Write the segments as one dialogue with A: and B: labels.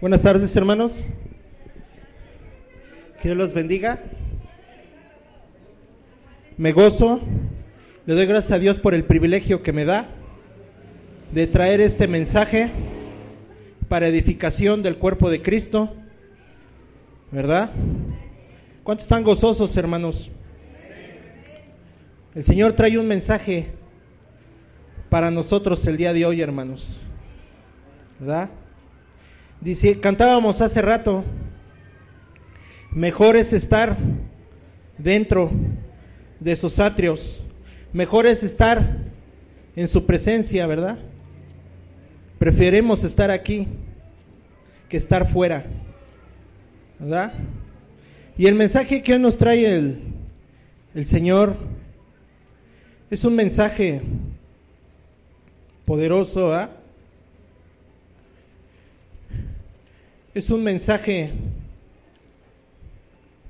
A: Buenas tardes, hermanos. Que Dios los bendiga. Me gozo, le doy gracias a Dios por el privilegio que me da de traer este mensaje para edificación del cuerpo de Cristo. ¿Verdad? ¿Cuántos están gozosos, hermanos? El Señor trae un mensaje para nosotros el día de hoy, hermanos. ¿Verdad? Dice, cantábamos hace rato, mejor es estar dentro de sus atrios, mejor es estar en su presencia, ¿verdad? Preferemos estar aquí que estar fuera, ¿verdad? Y el mensaje que hoy nos trae el, el Señor es un mensaje poderoso, ¿verdad? Es un mensaje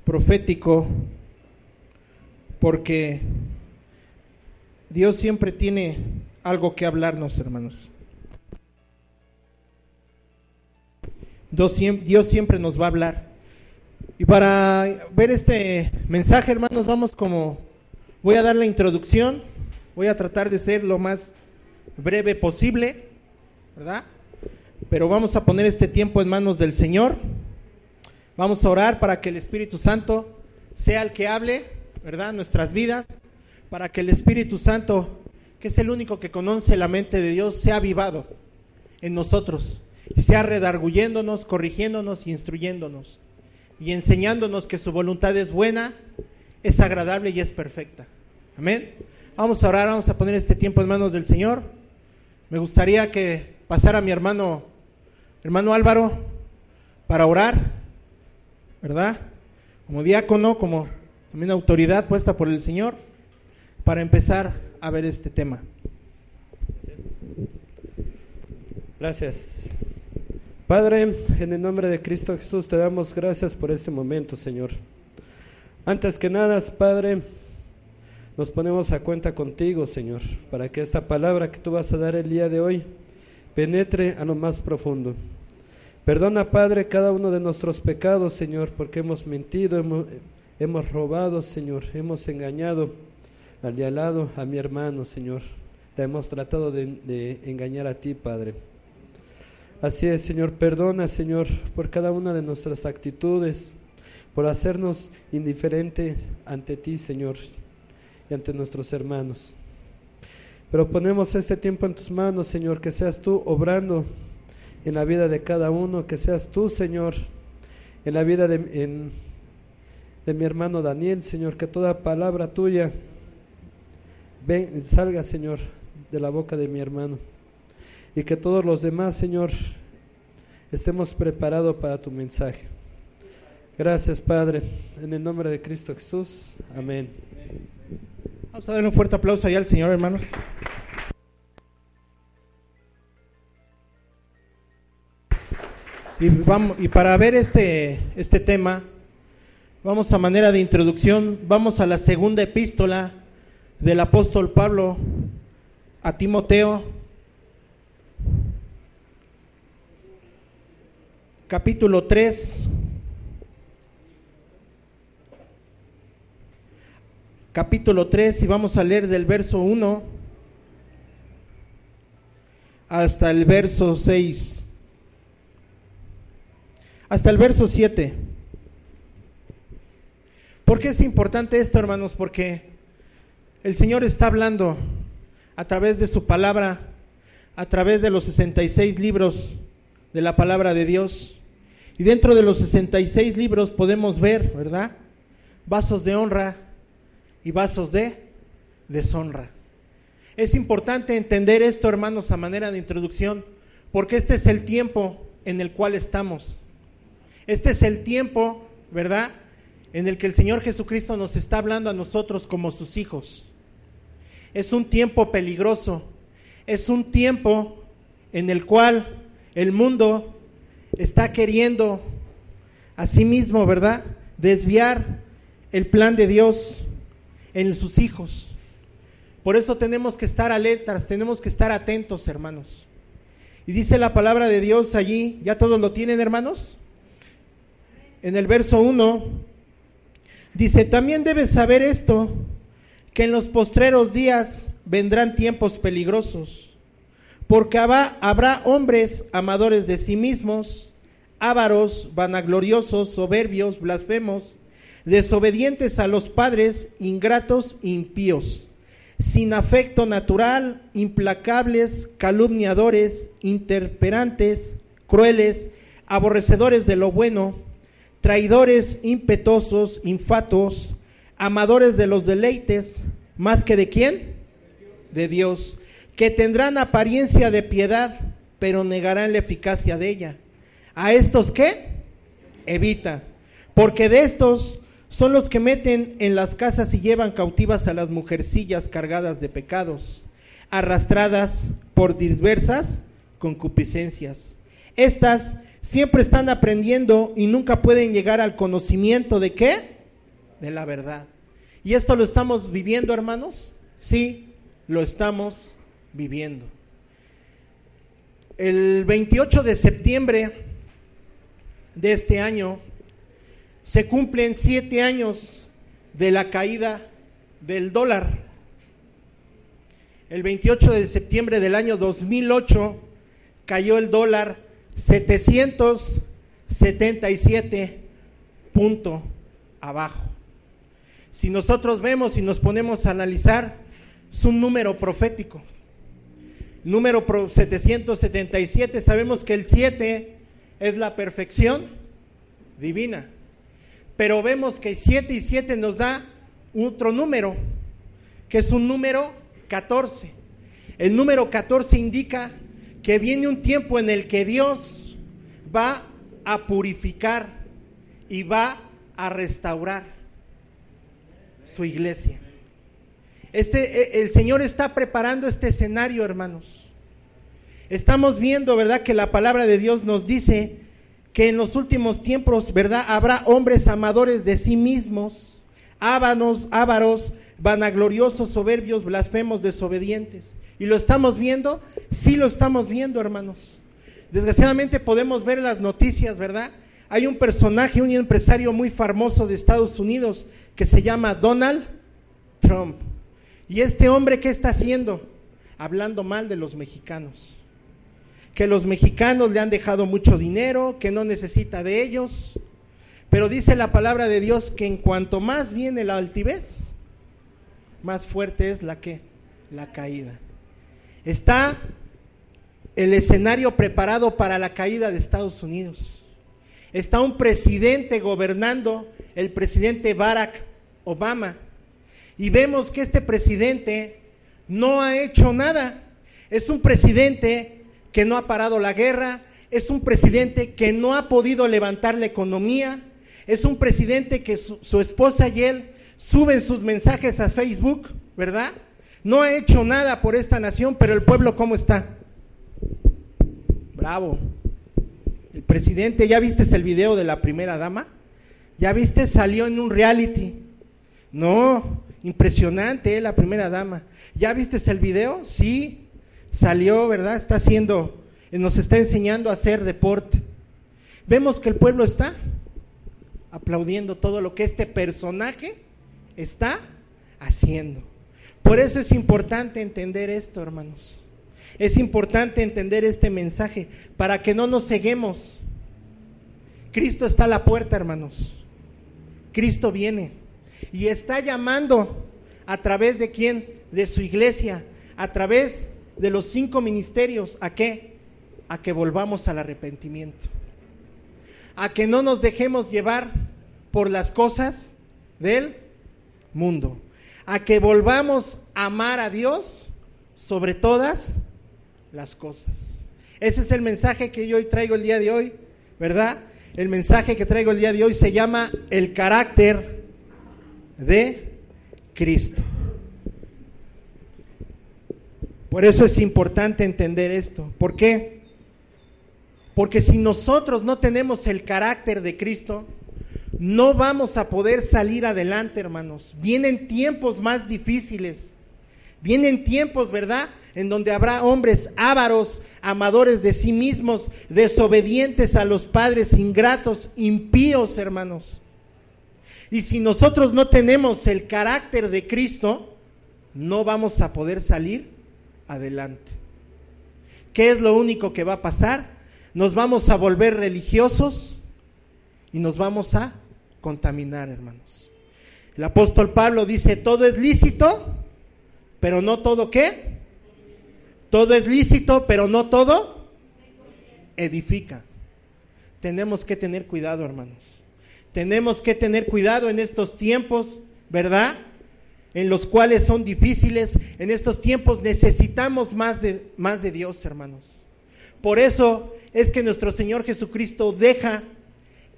A: profético porque Dios siempre tiene algo que hablarnos, hermanos. Dios, siempre nos va a hablar. Y para ver este mensaje, hermanos, vamos como, voy a dar la introducción, voy a tratar de ser lo más breve posible, ¿verdad? Pero vamos a poner este tiempo en manos del Señor. Vamos a orar para que el Espíritu Santo sea el que hable, ¿verdad? Nuestras vidas, para que el Espíritu Santo, que es el único que conoce la mente de Dios, sea avivado en nosotros y sea redarguyéndonos, corrigiéndonos y instruyéndonos y enseñándonos que su voluntad es buena, es agradable y es perfecta. Amén. Vamos a orar, vamos a poner este tiempo en manos del Señor. Me gustaría que pasara mi hermano, hermano Álvaro, para orar, ¿verdad? Como diácono, como también autoridad puesta por el Señor, para empezar a ver este tema.
B: Gracias. Padre, en el nombre de Cristo Jesús te damos gracias por este momento, Señor. Antes que nada, Padre, nos ponemos a cuenta contigo, Señor, para que esta palabra que tú vas a dar el día de hoy penetre a lo más profundo. Perdona, Padre, cada uno de nuestros pecados, Señor, porque hemos mentido, hemos, robado, Señor, hemos engañado al de al lado, a mi hermano, Señor. Te hemos tratado de, de engañar a ti, Padre. Así es, Señor, perdona, Señor, por cada una de nuestras actitudes, por hacernos indiferentes ante ti, Señor, y ante nuestros hermanos. Pero ponemos este tiempo en tus manos, Señor, que seas tú obrando en la vida de cada uno, que seas tú, Señor, en la vida de, de mi hermano Daniel, Señor, que toda palabra tuya salga, Señor, de la boca de mi hermano. Y que todos los demás, Señor, estemos preparados para tu mensaje. Gracias, Padre, en el nombre de Cristo Jesús. Amén.
A: Vamos a dar un fuerte aplauso allá al Señor, hermanos. Y, vamos, y para ver este, este tema, vamos a manera de introducción, vamos a la segunda epístola del apóstol Pablo a Timoteo, capítulo 3. Capítulo 3 y vamos a leer del verso 1 hasta el verso 6 hasta el verso 7. ¿Por qué es importante esto, hermanos? Porque el Señor está hablando a través de su palabra, a través de los 66 libros de la palabra de Dios. Y dentro de los 66 libros podemos ver, ¿verdad? Vasos de honra y vasos de deshonra. Es importante entender esto, hermanos, a manera de introducción, porque este es el tiempo en el cual estamos. Este es el tiempo, ¿verdad? En el que el Señor Jesucristo nos está hablando a nosotros como sus hijos. Es un tiempo peligroso. Es un tiempo en el cual el mundo está queriendo a sí mismo, ¿verdad? Desviar el plan de Dios en sus hijos. Por eso tenemos que estar alertas, tenemos que estar atentos, hermanos. Y dice la palabra de Dios allí, ¿ya todos lo tienen hermanos? En el verso 1 dice, también debes saber esto, que en los postreros días vendrán tiempos peligrosos, porque habrá, hombres amadores de sí mismos, ávaros, vanagloriosos, soberbios, blasfemos, desobedientes a los padres, ingratos, impíos, sin afecto natural, implacables, calumniadores, interperantes, crueles, aborrecedores de lo bueno, traidores, impetuosos, infatuos, amadores de los deleites, más que de quién? De Dios, que tendrán apariencia de piedad, pero negarán la eficacia de ella. ¿A estos qué? Evita, porque de estos son los que meten en las casas y llevan cautivas a las mujercillas cargadas de pecados, arrastradas por diversas concupiscencias. Estas siempre están aprendiendo y nunca pueden llegar al conocimiento de qué? De la verdad. ¿Y esto lo estamos viviendo, hermanos? Sí, lo estamos viviendo. El 28 de septiembre de este año se cumplen siete años de la caída del dólar. El 28 de septiembre del año 2008 cayó el dólar 777 punto abajo. Si nosotros vemos y nos ponemos a analizar, es un número profético. Número 777, sabemos que el 7 es la perfección divina pero vemos que 7 y 7 nos da otro número, que es un número 14. El número 14 indica que viene un tiempo en el que Dios va a purificar y va a restaurar su iglesia. Este, e, el Señor está preparando este escenario, hermanos. Estamos viendo, ¿verdad?, que la palabra de Dios nos dice que en los últimos tiempos, ¿verdad? Habrá hombres amadores de sí mismos, ávanos, ávaros, vanagloriosos, soberbios, blasfemos, desobedientes. ¿Y lo estamos viendo? Sí lo estamos viendo, hermanos. Desgraciadamente podemos ver las noticias, ¿verdad? Hay un personaje, un empresario muy famoso de Estados Unidos que se llama Donald Trump. ¿Y este hombre qué está haciendo? Hablando mal de los mexicanos que los mexicanos le han dejado mucho dinero, que no necesita de ellos. Pero dice la palabra de Dios que en cuanto más viene la altivez, más fuerte es la que la caída. Está el escenario preparado para la caída de Estados Unidos. Está un presidente gobernando, el presidente Barack Obama. Y vemos que este presidente no ha hecho nada. Es un presidente que no ha parado la guerra, es un presidente que no ha podido levantar la economía, es un presidente que su, esposa y él suben sus mensajes a Facebook, ¿verdad? No ha hecho nada por esta nación, pero el pueblo ¿cómo está? Bravo. El presidente, ¿ya viste el video de la primera dama? ¿Ya viste? Salió en un reality. No, impresionante ¿eh? la primera dama. ¿Ya viste el video? Sí, salió, ¿verdad? Está haciendo, nos está enseñando a hacer deporte. Vemos que el pueblo está aplaudiendo todo lo que este personaje está haciendo. Por eso es importante entender esto, hermanos. Es importante entender este mensaje para que no nos ceguemos. Cristo está a la puerta, hermanos. Cristo viene y está llamando a través de quién? De su iglesia, a través de los cinco ministerios, ¿a qué? A que volvamos al arrepentimiento. A que no nos dejemos llevar por las cosas del mundo. A que volvamos a amar a Dios sobre todas las cosas. Ese es el mensaje que yo hoy traigo el día de hoy, ¿verdad? El mensaje que traigo el día de hoy se llama el carácter de Cristo. Por eso es importante entender esto. ¿Por qué? Porque si nosotros no tenemos el carácter de Cristo, no vamos a poder salir adelante, hermanos. Vienen tiempos más difíciles. Vienen tiempos, ¿verdad? en donde habrá hombres ávaros, amadores de sí mismos, desobedientes a los padres, ingratos, impíos, hermanos. Y si nosotros no tenemos el carácter de Cristo, no vamos a poder salir adelante. ¿Qué es lo único que va a pasar? Nos vamos a volver religiosos y nos vamos a contaminar, hermanos. El apóstol Pablo dice, todo es lícito, pero no todo qué. Todo es lícito, pero no todo edifica. Tenemos que tener cuidado, hermanos. Tenemos que tener cuidado en estos tiempos, ¿verdad? En los cuales son difíciles. En estos tiempos necesitamos más de, más de Dios, hermanos. Por eso es que nuestro Señor Jesucristo deja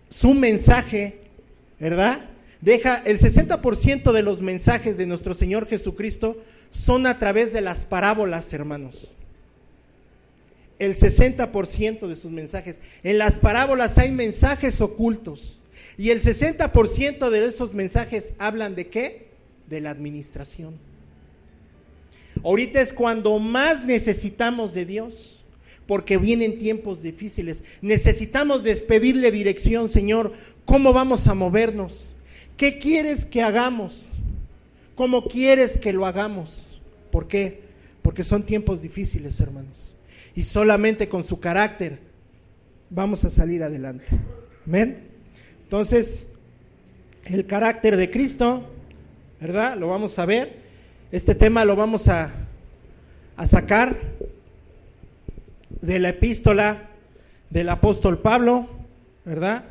A: su mensaje, ¿verdad? Deja el 60% de los mensajes de nuestro Señor Jesucristo son a través de las parábolas, hermanos. El 60% de sus mensajes. En las parábolas hay mensajes ocultos. Y el 60% de esos mensajes hablan de qué? De la administración. Ahorita es cuando más necesitamos de Dios, porque vienen tiempos difíciles. Necesitamos despedirle dirección, Señor. ¿Cómo vamos a movernos? ¿Qué quieres que hagamos? ¿Cómo quieres que lo hagamos? ¿Por qué? Porque son tiempos difíciles, hermanos. Y solamente con su carácter vamos a salir adelante. Amén. Entonces, el carácter de Cristo, ¿verdad? Lo vamos a ver. Este tema lo vamos a, a sacar de la epístola del apóstol Pablo, ¿verdad?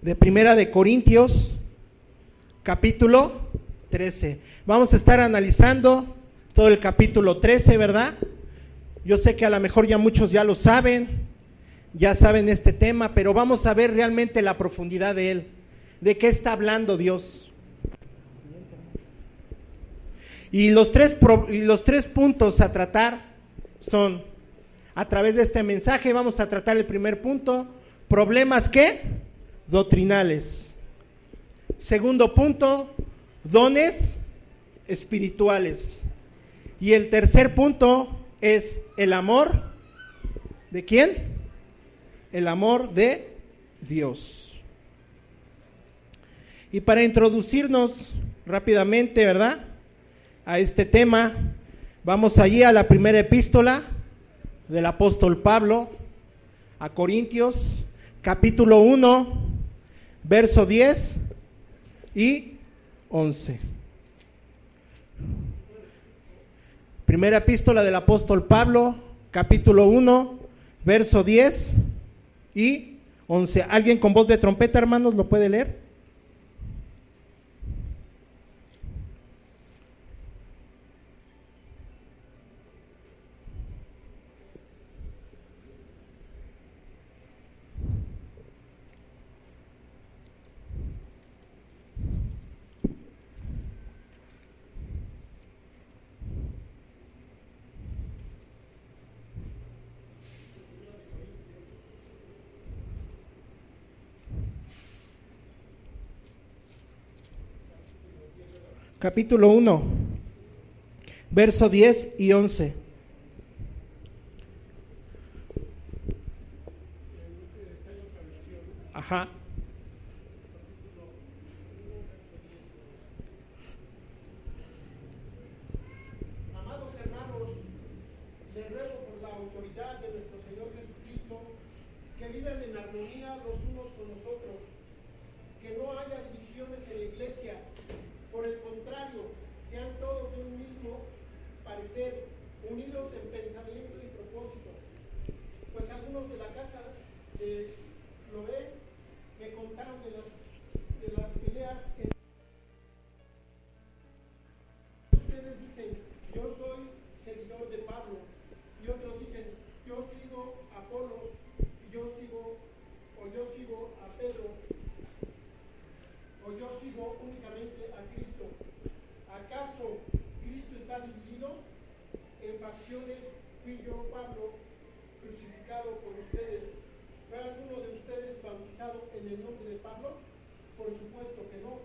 A: De Primera de Corintios, capítulo 13. Vamos a estar analizando todo el capítulo 13, ¿verdad? Yo sé que a lo mejor ya muchos ya lo saben, ya saben este tema, pero vamos a ver realmente la profundidad de él. ¿De qué está hablando Dios? Y los tres, los tres puntos a tratar son, a través de este mensaje vamos a tratar el primer punto, problemas qué? Doctrinales. Segundo punto, dones espirituales. Y el tercer punto es el amor de quién? el amor de Dios. Y para introducirnos rápidamente, ¿verdad? A este tema, vamos allí a la primera epístola del apóstol Pablo a Corintios, capítulo 1, verso 10 y 11. Primera epístola del apóstol Pablo, capítulo 1, verso 10 y 11. ¿Alguien con voz de trompeta, hermanos, lo puede leer? Capítulo 1, verso 10 y 11. Ajá.
C: Amados hermanos, les ruego por la autoridad de nuestro Señor Jesucristo que vivan en armonía los unos con los otros, que no haya divisiones en la iglesia por el contrario, sean todos de un mismo parecer, unidos en pensamiento y propósito. Pues algunos de la casa de Loé me contaron de las, de las peleas en ustedes dicen, yo soy seguidor de Pablo, y otros dicen, yo sigo a Apolos, y yo sigo, o yo sigo a Pedro, o yo sigo únicamente a Cristo? ¿Acaso Cristo está dividido? En pasiones fui yo, Pablo, crucificado por ustedes. ¿Fue alguno de ustedes bautizado en el nombre de Pablo? Por supuesto que no.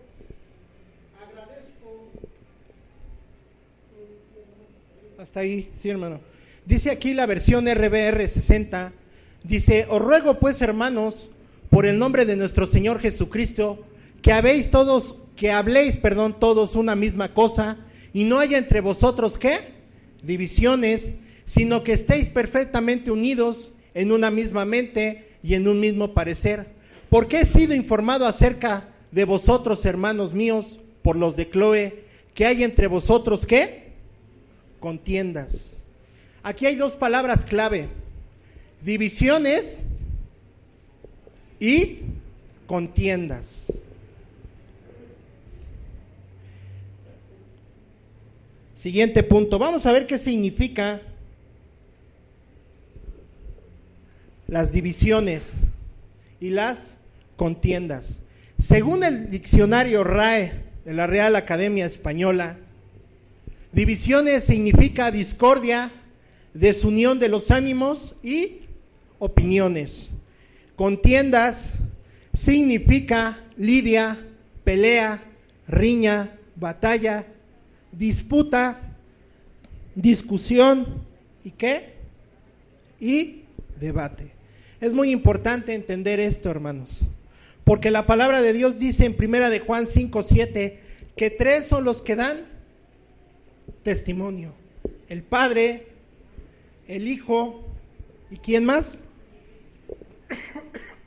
C: Agradezco.
A: Hasta ahí, sí, hermano. Dice aquí la versión RBR 60, dice, os ruego pues, hermanos, por el nombre de nuestro Señor Jesucristo, que habéis todos, que habléis, perdón, todos una misma cosa, y no haya entre vosotros qué? Divisiones, sino que estéis perfectamente unidos en una misma mente y en un mismo parecer. Porque he sido informado acerca de vosotros, hermanos míos, por los de Chloe, que hay entre vosotros qué? Contiendas. Aquí hay dos palabras clave. Divisiones y contiendas. Siguiente punto. Vamos a ver qué significa las divisiones y las contiendas. Según el diccionario RAE de la Real Academia Española, divisiones significa discordia, desunión de los ánimos y opiniones. Contiendas significa lidia, pelea, riña, batalla, disputa, discusión y qué? Y debate. Es muy importante entender esto, hermanos, porque la palabra de Dios dice en primera de Juan 5, 7 que tres son los que dan testimonio. El Padre, el Hijo y quién más?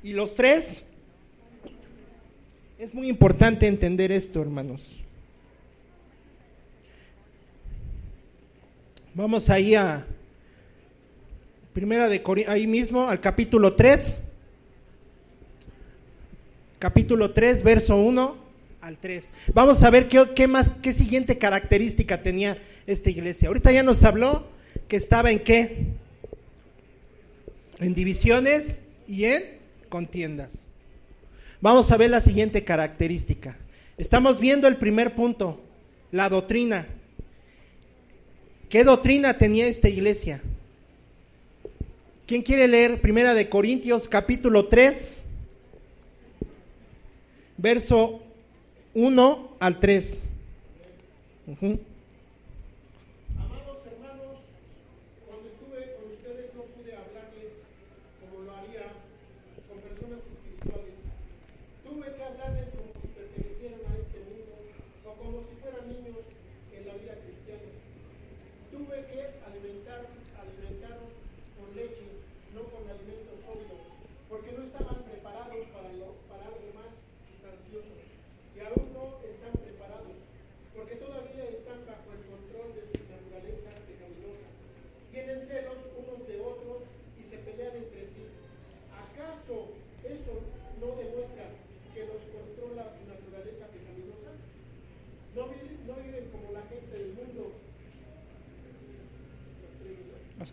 A: Y los tres. Es muy importante entender esto, hermanos. Vamos ahí a Primera de ahí mismo al capítulo 3. Capítulo 3, verso 1 al 3. Vamos a ver qué, qué más qué siguiente característica tenía esta iglesia. Ahorita ya nos habló que estaba en qué? En divisiones y en contiendas. Vamos a ver la siguiente característica. Estamos viendo el primer punto, la doctrina. ¿Qué doctrina tenía esta iglesia? ¿Quién quiere leer Primera de Corintios capítulo 3, verso 1 al 3?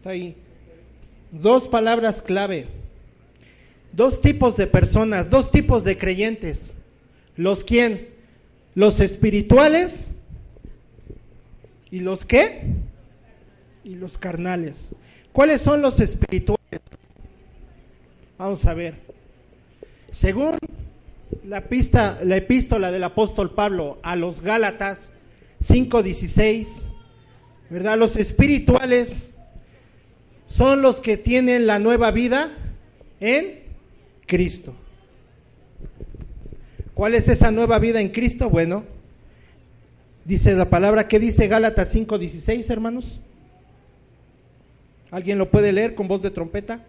A: Hasta ahí. Dos palabras clave. Dos tipos de personas, dos tipos de creyentes. ¿Los quién? Los espirituales y los qué? Y los carnales. ¿Cuáles son los espirituales? Vamos a ver. Según la, pista, la epístola del apóstol Pablo a los Gálatas 5:16, ¿verdad? Los espirituales son los que tienen la nueva vida en Cristo. ¿Cuál es esa nueva vida en Cristo? Bueno, dice la palabra, ¿qué dice Gálatas 5:16, hermanos? ¿Alguien lo puede leer con voz de trompeta?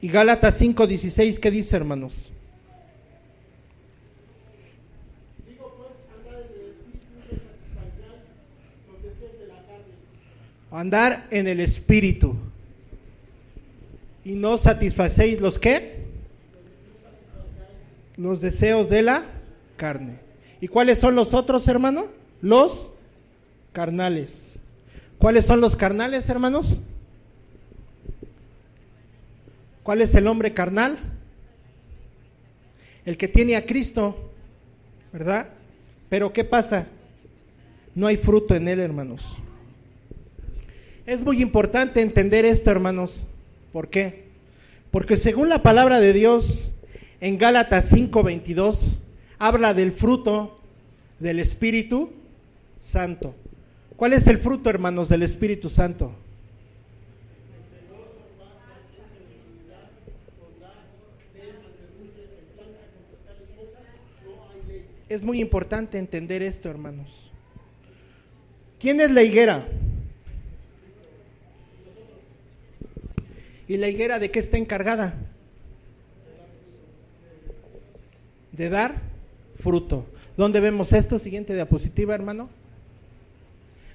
A: Y Gálatas 5:16, ¿qué dice, hermanos? Andar en el espíritu y no satisfacéis los qué? Los deseos de la carne. ¿Y cuáles son los otros, hermano? Los carnales. ¿Cuáles son los carnales, hermanos? ¿Cuál es el hombre carnal? El que tiene a Cristo, ¿verdad? Pero ¿qué pasa? No hay fruto en él, hermanos. Es muy importante entender esto, hermanos. ¿Por qué? Porque según la palabra de Dios, en Gálatas 5:22 habla del fruto del Espíritu Santo. ¿Cuál es el fruto, hermanos, del Espíritu Santo? Es muy importante entender esto, hermanos. ¿Quién es la higuera? ¿Y la higuera de qué está encargada? De dar fruto. ¿Dónde vemos esto? Siguiente diapositiva, hermano.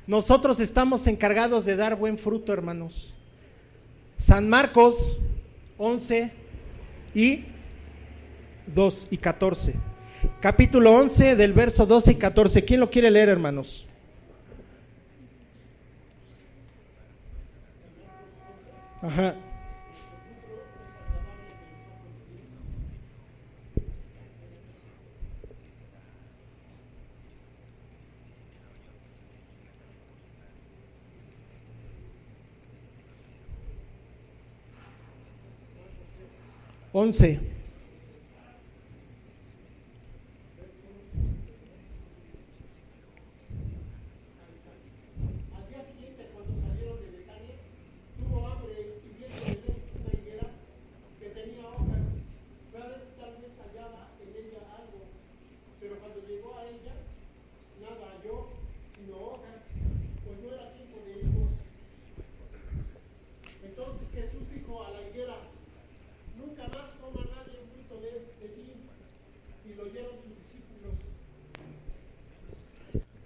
A: Nosotros estamos encargados de dar buen fruto, hermanos. San Marcos 11 y 2 y 14. Capítulo 11 del verso 12 y 14. ¿Quién lo quiere leer, hermanos? Ajá.
C: 11.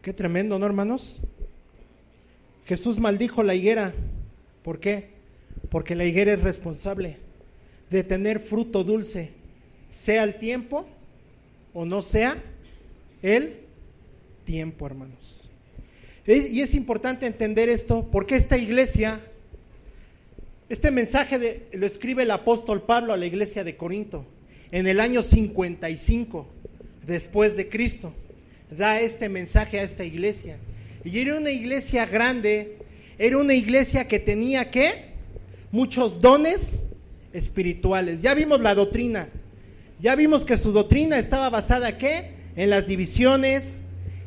A: Qué tremendo, ¿no, hermanos? Jesús maldijo la higuera. ¿Por qué? Porque la higuera es responsable de tener fruto dulce, sea el tiempo o no sea el tiempo, hermanos. Y es importante entender esto porque esta iglesia, este mensaje de- lo escribe el apóstol Pablo a la iglesia de Corinto en el año 55 después de Cristo. Da este mensaje a esta iglesia. Y era una iglesia grande, era una iglesia que tenía que muchos dones espirituales. Ya vimos la doctrina. Ya vimos que su doctrina estaba basada ¿qué? En las divisiones,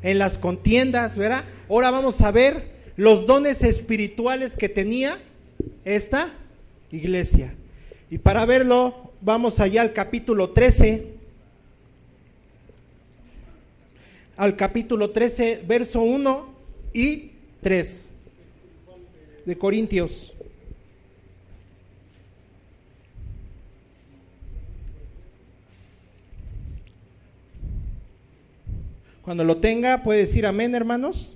A: en las contiendas, ¿verdad? Ahora vamos a ver los dones espirituales que tenía esta iglesia. Y para verlo, vamos allá al capítulo 13. Al capítulo 13, verso 1 y 3 de Corintios. Cuando lo tenga, puede decir amén, hermanos.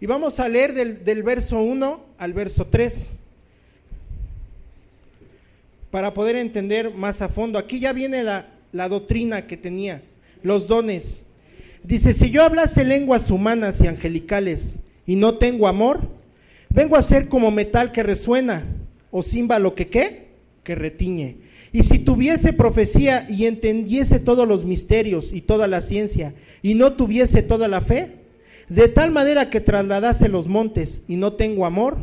A: Y vamos a leer del, del verso 1 al verso 3 para poder entender más a fondo. Aquí ya viene la, doctrina que tenía, los dones. Dice, si yo hablase lenguas humanas y angelicales y no tengo amor, vengo a ser como metal que resuena o címbalo que qué, que retiñe. Y si tuviese profecía y entendiese todos los misterios y toda la ciencia y no tuviese toda la fe, de tal manera que trasladase los montes y no tengo amor,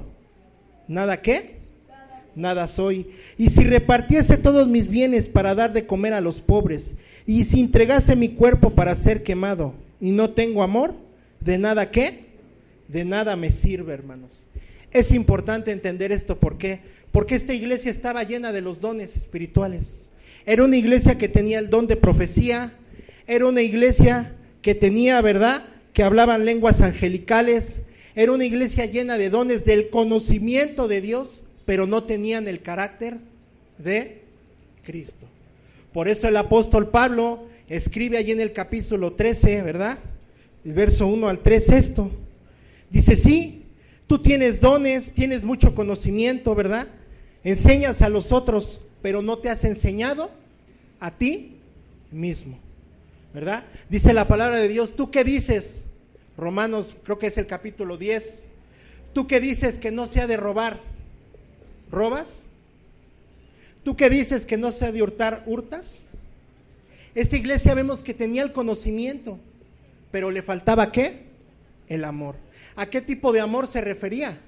A: nada qué, nada soy. Y si repartiese todos mis bienes para dar de comer a los pobres, y si entregase mi cuerpo para ser quemado, y no tengo amor, de nada qué, de nada me sirve, hermanos. Es importante entender esto, ¿por qué? Porque esta iglesia estaba llena de los dones espirituales. Era una iglesia que tenía el don de profecía, era una iglesia que tenía, ¿verdad?, que hablaban lenguas angelicales, era una iglesia llena de dones del conocimiento de Dios, pero no tenían el carácter de Cristo. Por eso el apóstol Pablo escribe allí en el capítulo 13, ¿verdad? El verso 1 al 3 esto. Dice, sí, tú tienes dones, tienes mucho conocimiento, ¿verdad? Enseñas a los otros, pero no te has enseñado a ti mismo, ¿verdad? Dice la palabra de Dios, ¿tú qué dices? Romanos, creo que es el capítulo 10. ¿Tú qué dices que no se ha de robar? ¿Robas? ¿Tú qué dices que no ha de hurtar? ¿Hurtas? Esta iglesia vemos que tenía el conocimiento, pero le faltaba qué? El amor. ¿A qué tipo de amor se refería?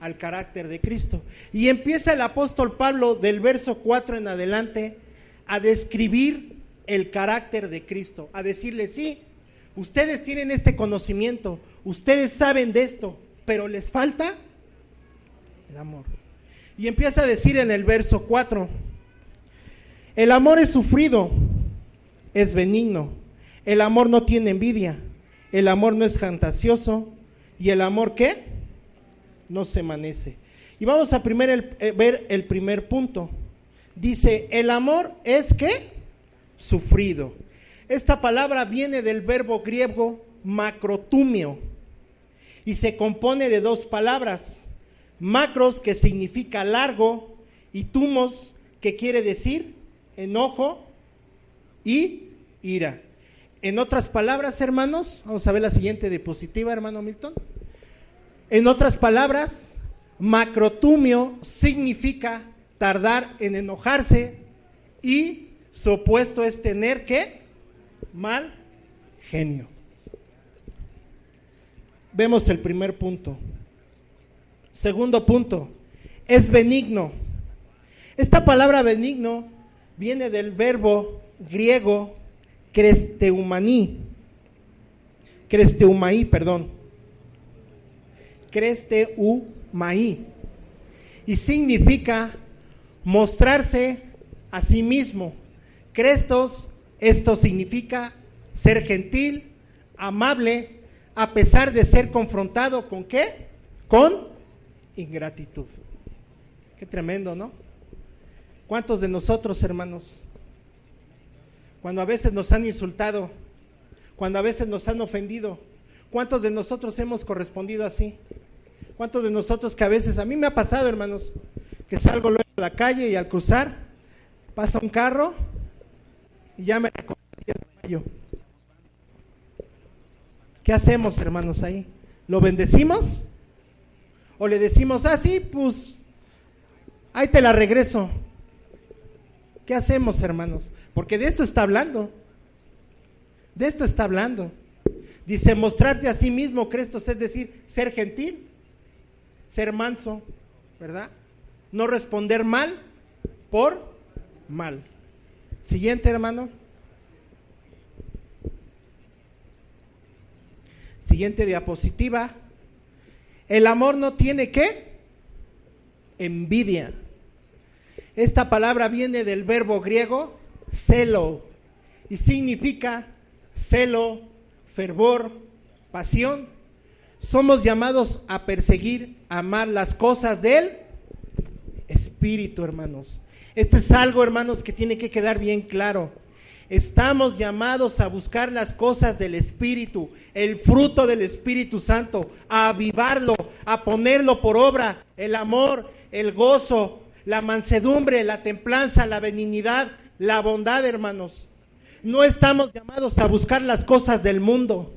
A: al carácter de Cristo. Y empieza el apóstol Pablo del verso 4 en adelante a describir el carácter de Cristo, a decirle, sí, ustedes tienen este conocimiento, ustedes saben de esto, pero les falta el amor. Y empieza a decir en el verso 4, el amor es sufrido, es benigno, el amor no tiene envidia, el amor no es fantasioso y el amor qué? No se amanece. Y vamos a primer eh, ver el primer punto. Dice, el amor es qué? Sufrido. Esta palabra viene del verbo griego macrotumio y se compone de dos palabras. Macros, que significa largo, y tumos, que quiere decir enojo y ira. En otras palabras, hermanos, vamos a ver la siguiente diapositiva, hermano Milton. En otras palabras, macrotumio significa tardar en enojarse y su opuesto es tener que mal genio. Vemos el primer punto. Segundo punto, es benigno. Esta palabra benigno viene del verbo griego cresteumaní, cresteumaí, perdón, cresteumaí, y significa mostrarse a sí mismo. Crestos, esto significa ser gentil, amable, a pesar de ser confrontado con qué? Con ingratitud. Qué tremendo, ¿no? ¿Cuántos de nosotros, hermanos, cuando a veces nos han insultado, cuando a veces nos han ofendido, cuántos de nosotros hemos correspondido así? ¿Cuántos de nosotros que a veces, a mí me ha pasado, hermanos, que salgo luego a la calle y al cruzar pasa un carro y ya me yo. ¿Qué hacemos, hermanos, ahí? ¿Lo bendecimos? ¿O le decimos, ah, sí, pues, ahí te la regreso? ¿Qué hacemos, hermanos? Porque de esto está hablando. De esto está hablando. Dice, mostrarte a sí mismo, Cristo, es decir, ser gentil, ser manso, ¿verdad? No responder mal por mal. Siguiente, hermano. Siguiente diapositiva. El amor no tiene qué? Envidia. Esta palabra viene del verbo griego celo y significa celo, fervor, pasión. Somos llamados a perseguir, amar las cosas del Espíritu, hermanos. Este es algo, hermanos, que tiene que quedar bien claro. Estamos llamados a buscar las cosas del Espíritu, el fruto del Espíritu Santo, a avivarlo, a ponerlo por obra, el amor, el gozo, la mansedumbre, la templanza, la benignidad, la bondad, hermanos. No estamos llamados a buscar las cosas del mundo.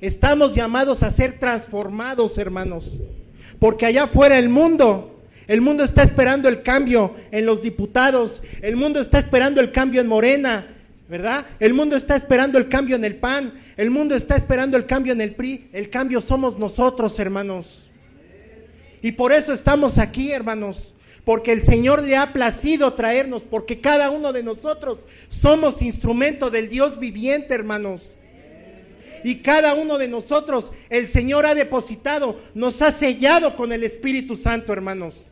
A: Estamos llamados a ser transformados, hermanos. Porque allá afuera el mundo, el mundo está esperando el cambio en los diputados, el mundo está esperando el cambio en Morena, ¿verdad? El mundo está esperando el cambio en el PAN, el mundo está esperando el cambio en el PRI, el cambio somos nosotros, hermanos. Y por eso estamos aquí, hermanos porque el Señor le ha placido traernos, porque cada uno de nosotros somos instrumento del Dios viviente, hermanos. Y cada uno de nosotros el Señor ha depositado, nos ha sellado con el Espíritu Santo, hermanos.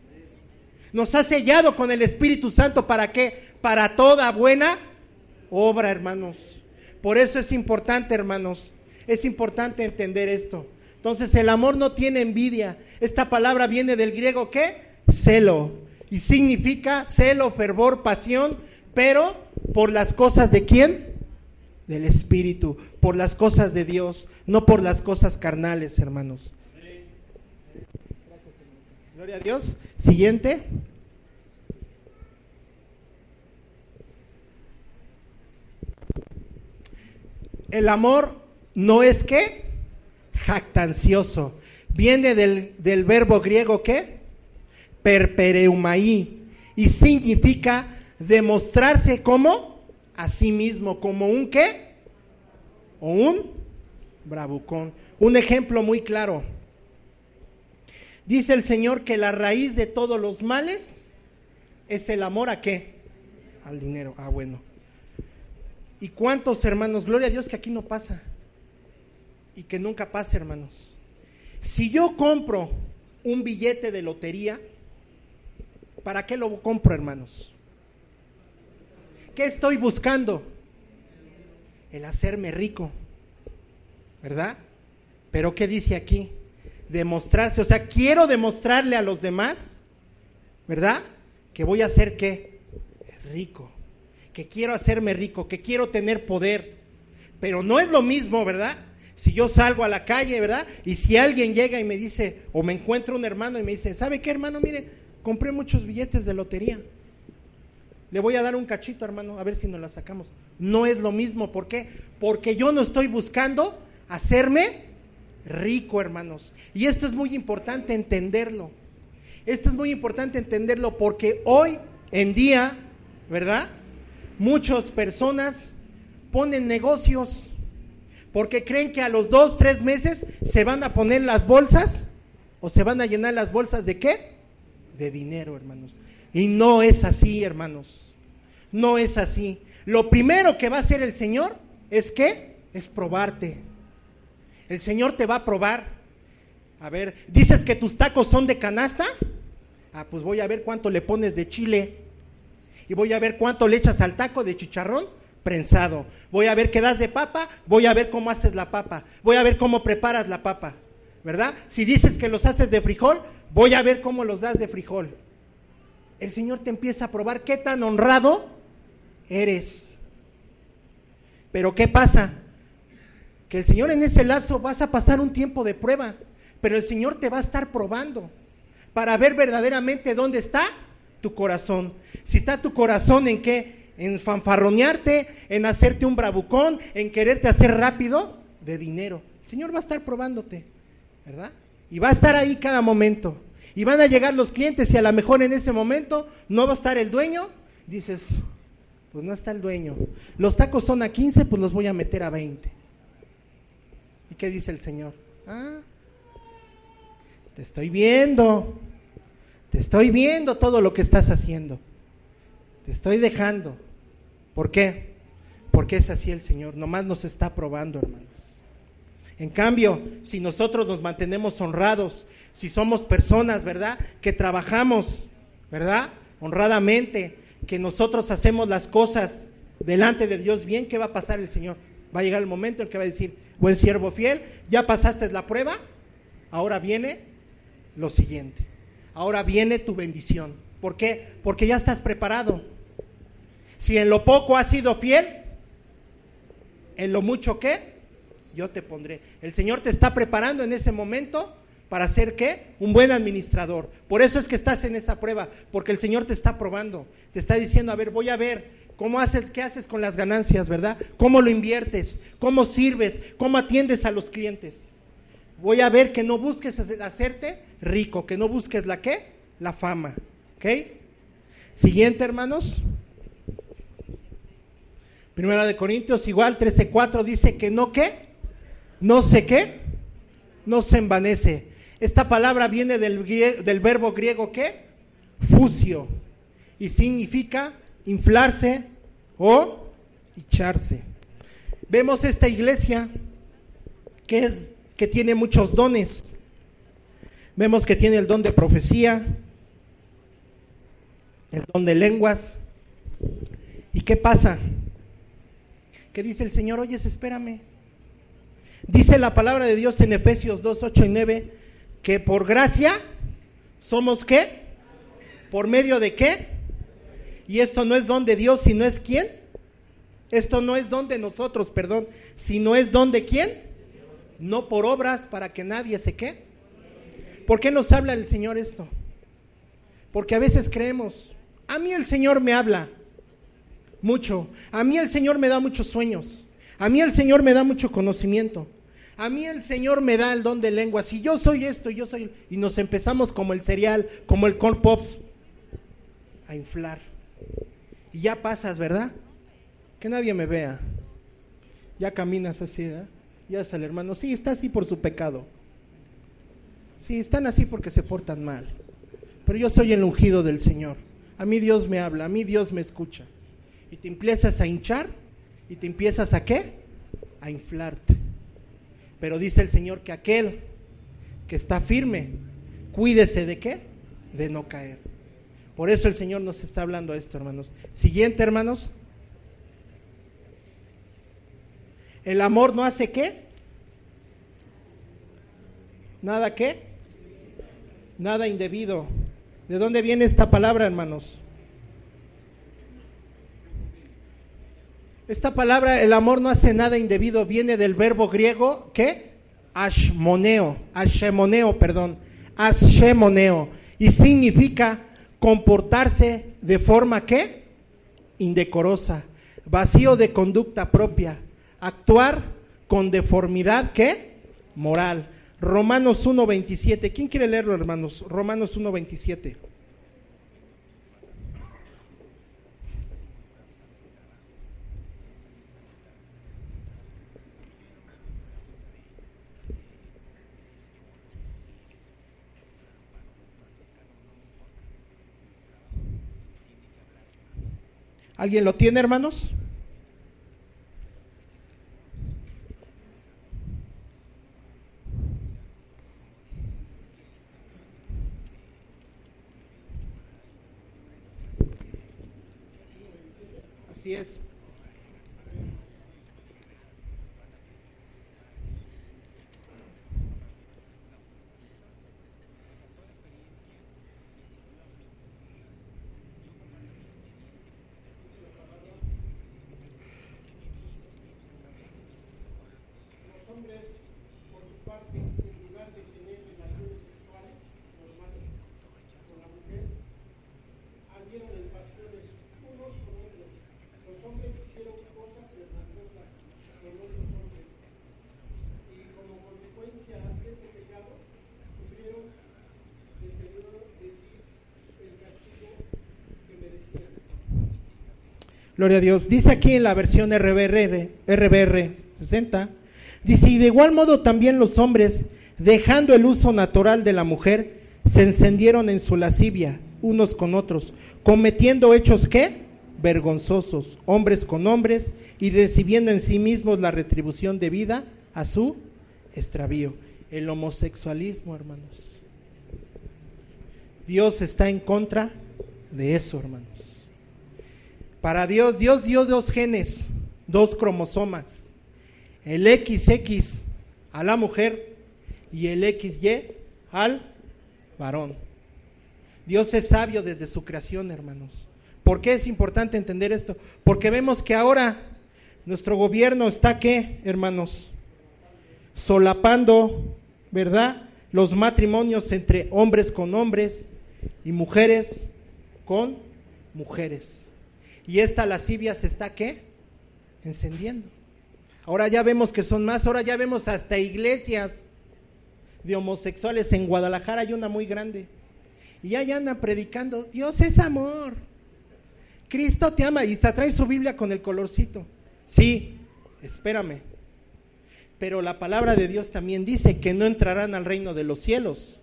A: Nos ha sellado con el Espíritu Santo para qué? Para toda buena obra, hermanos. Por eso es importante, hermanos. Es importante entender esto. Entonces el amor no tiene envidia. Esta palabra viene del griego ¿qué? Celo y significa celo, fervor, pasión, pero por las cosas de quién? Del Espíritu, por las cosas de Dios, no por las cosas carnales, hermanos. Gloria a Dios. Siguiente. El amor no es que jactancioso. Viene del, del verbo griego que perpereumaí y significa demostrarse como a sí mismo, como un qué? O un bravucón. Un ejemplo muy claro. Dice el Señor que la raíz de todos los males es el amor a qué? Al dinero. Ah, bueno. ¿Y cuántos hermanos? Gloria a Dios que aquí no pasa. Y que nunca pase, hermanos. Si yo compro un billete de lotería, ¿para qué lo compro, hermanos? ¿Qué estoy buscando? El hacerme rico. ¿Verdad? Pero ¿qué dice aquí? Demostrarse, o sea, quiero demostrarle a los demás, ¿verdad? Que voy a ser qué? Rico. Que quiero hacerme rico, que quiero tener poder. Pero no es lo mismo, ¿verdad? Si yo salgo a la calle, ¿verdad? Y si alguien llega y me dice, o me encuentra un hermano y me dice, ¿sabe qué, hermano? Mire, compré muchos billetes de lotería. Le voy a dar un cachito, hermano, a ver si nos la sacamos. No es lo mismo, ¿por qué? Porque yo no estoy buscando hacerme rico, hermanos. Y esto es muy importante entenderlo. Esto es muy importante entenderlo porque hoy en día, ¿verdad? Muchas personas ponen negocios porque creen que a los dos, tres meses se van a poner las bolsas o se van a llenar las bolsas de qué? De dinero, hermanos. Y no es así, hermanos. No es así. Lo primero que va a hacer el Señor es que es probarte. El Señor te va a probar. A ver, dices que tus tacos son de canasta. Ah, pues voy a ver cuánto le pones de chile. Y voy a ver cuánto le echas al taco de chicharrón prensado. Voy a ver qué das de papa, voy a ver cómo haces la papa. Voy a ver cómo preparas la papa. ¿Verdad? Si dices que los haces de frijol, voy a ver cómo los das de frijol. El Señor te empieza a probar qué tan honrado eres. Pero ¿qué pasa? que el Señor en ese lapso vas a pasar un tiempo de prueba, pero el Señor te va a estar probando para ver verdaderamente dónde está tu corazón. Si está tu corazón en qué? En fanfarronearte, en hacerte un bravucón, en quererte hacer rápido de dinero. El Señor va a estar probándote, ¿verdad? Y va a estar ahí cada momento. Y van a llegar los clientes y a lo mejor en ese momento no va a estar el dueño. Dices, pues no está el dueño. Los tacos son a 15, pues los voy a meter a 20. ¿Y qué dice el Señor? Ah, te estoy viendo, te estoy viendo todo lo que estás haciendo, te estoy dejando. ¿Por qué? Porque es así el Señor, nomás nos está probando, hermanos. En cambio, si nosotros nos mantenemos honrados, si somos personas, ¿verdad? Que trabajamos, ¿verdad? Honradamente, que nosotros hacemos las cosas delante de Dios bien, ¿qué va a pasar el Señor? Va a llegar el momento en que va a decir, buen siervo fiel, ya pasaste la prueba, ahora viene lo siguiente. Ahora viene tu bendición. ¿Por qué? Porque ya estás preparado. Si en lo poco has sido fiel, en lo mucho que yo te pondré. El Señor te está preparando en ese momento para ser qué? Un buen administrador. Por eso es que estás en esa prueba, porque el Señor te está probando. Te está diciendo, a ver, voy a ver ¿Cómo haces, qué haces con las ganancias, verdad? ¿Cómo lo inviertes? ¿Cómo sirves? ¿Cómo atiendes a los clientes? Voy a ver que no busques hacerte rico, que no busques la qué? La fama. ¿Ok? Siguiente, hermanos. Primera de Corintios, igual 13:4 dice que no qué? No sé qué? No se envanece. Esta palabra viene del, del verbo griego ¿qué? Fusio. Y significa inflarse o echarse. Vemos esta iglesia que es que tiene muchos dones. Vemos que tiene el don de profecía, el don de lenguas. ¿Y qué pasa? Que dice el Señor, oyes, espérame. Dice la palabra de Dios en Efesios 2, 8 y 9, que por gracia somos qué? ¿Por medio de qué? Y esto no es don de Dios, sino es quién. Esto no es don de nosotros, perdón, sino es don de quién. No por obras para que nadie se qué. ¿Por qué nos habla el Señor esto? Porque a veces creemos, a mí el Señor me habla mucho, a mí el Señor me da muchos sueños, a mí el Señor me da mucho conocimiento, a mí el Señor me da el don de lengua, si yo soy esto, yo soy, y nos empezamos como el cereal, como el corn pops, a inflar. Y ya pasas, ¿verdad? Que nadie me vea. Ya caminas así, ¿verdad? Ya es el hermano. Sí, está así por su pecado. Sí, están así porque se portan mal. Pero yo soy el ungido del Señor. A mí Dios me habla, a mí Dios me escucha. Y te empiezas a hinchar y te empiezas a qué? A inflarte. Pero dice el Señor que aquel que está firme, cuídese de qué? De no caer. Por eso el Señor nos está hablando esto, hermanos. Siguiente, hermanos. El amor no hace qué? Nada qué? Nada indebido. ¿De dónde viene esta palabra, hermanos? Esta palabra, el amor no hace nada indebido, viene del verbo griego, ¿qué? Ashmoneo, ashemoneo, perdón, ashemoneo, y significa comportarse de forma, ¿qué? Indecorosa, vacío de conducta propia, actuar con deformidad, ¿qué? Moral. Romanos 1.27. ¿Quién quiere leerlo, hermanos? Romanos 1.27. ¿Alguien lo tiene, hermanos? Así es.
C: Los hombres, por su parte, en lugar de tener relaciones sexuales normales con la mujer, ardieron en pasiones unos con otros. Los hombres hicieron cosas vergonzosas con otros hombres. Y como consecuencia de ese pecado, sufrieron deterioro de sí el castigo que merecían.
A: Gloria a Dios. Dice aquí en la versión RBR, RBR 60, dice, y de igual modo también los hombres, dejando el uso natural de la mujer, se encendieron en su lascivia unos con otros, cometiendo hechos que vergonzosos, hombres con hombres, y recibiendo en sí mismos la retribución debida a su extravío. El homosexualismo, hermanos. Dios está en contra de eso, hermanos. Para Dios, Dios dio dos genes, dos cromosomas, el XX a la mujer y el XY al varón. Dios es sabio desde su creación, hermanos. ¿Por qué es importante entender esto? Porque vemos que ahora nuestro gobierno está, ¿qué, hermanos? Solapando, ¿verdad? Los matrimonios entre hombres con hombres y mujeres con mujeres. Y esta lascivia se está, ¿qué? Encendiendo. Ahora ya vemos que son más, ahora ya vemos hasta iglesias de homosexuales. En Guadalajara hay una muy grande. Y ya andan predicando, Dios es amor. Cristo te ama. Y hasta trae su Biblia con el colorcito. Sí, espérame. Pero la palabra de Dios también dice que no entrarán al reino de los cielos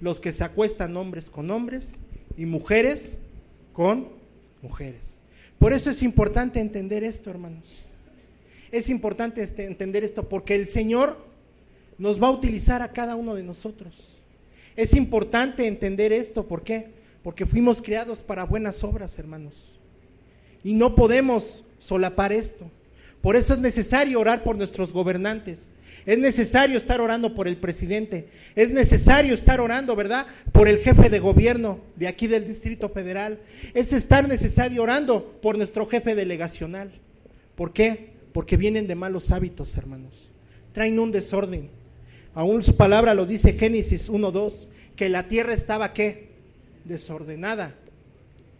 A: los que se acuestan hombres con hombres y mujeres con mujeres. Por eso es importante entender esto, hermanos. Es importante este, entender esto porque el Señor nos va a utilizar a cada uno de nosotros. Es importante entender esto, ¿por qué? Porque fuimos creados para buenas obras, hermanos. Y no podemos solapar esto. Por eso es necesario orar por nuestros gobernantes. Es necesario estar orando por el presidente. Es necesario estar orando, ¿verdad? Por el jefe de gobierno de aquí del Distrito Federal. Es estar necesario orando por nuestro jefe delegacional. ¿Por qué? Porque vienen de malos hábitos, hermanos. Traen un desorden. Aún su palabra lo dice Génesis 1.2, que la tierra estaba qué? Desordenada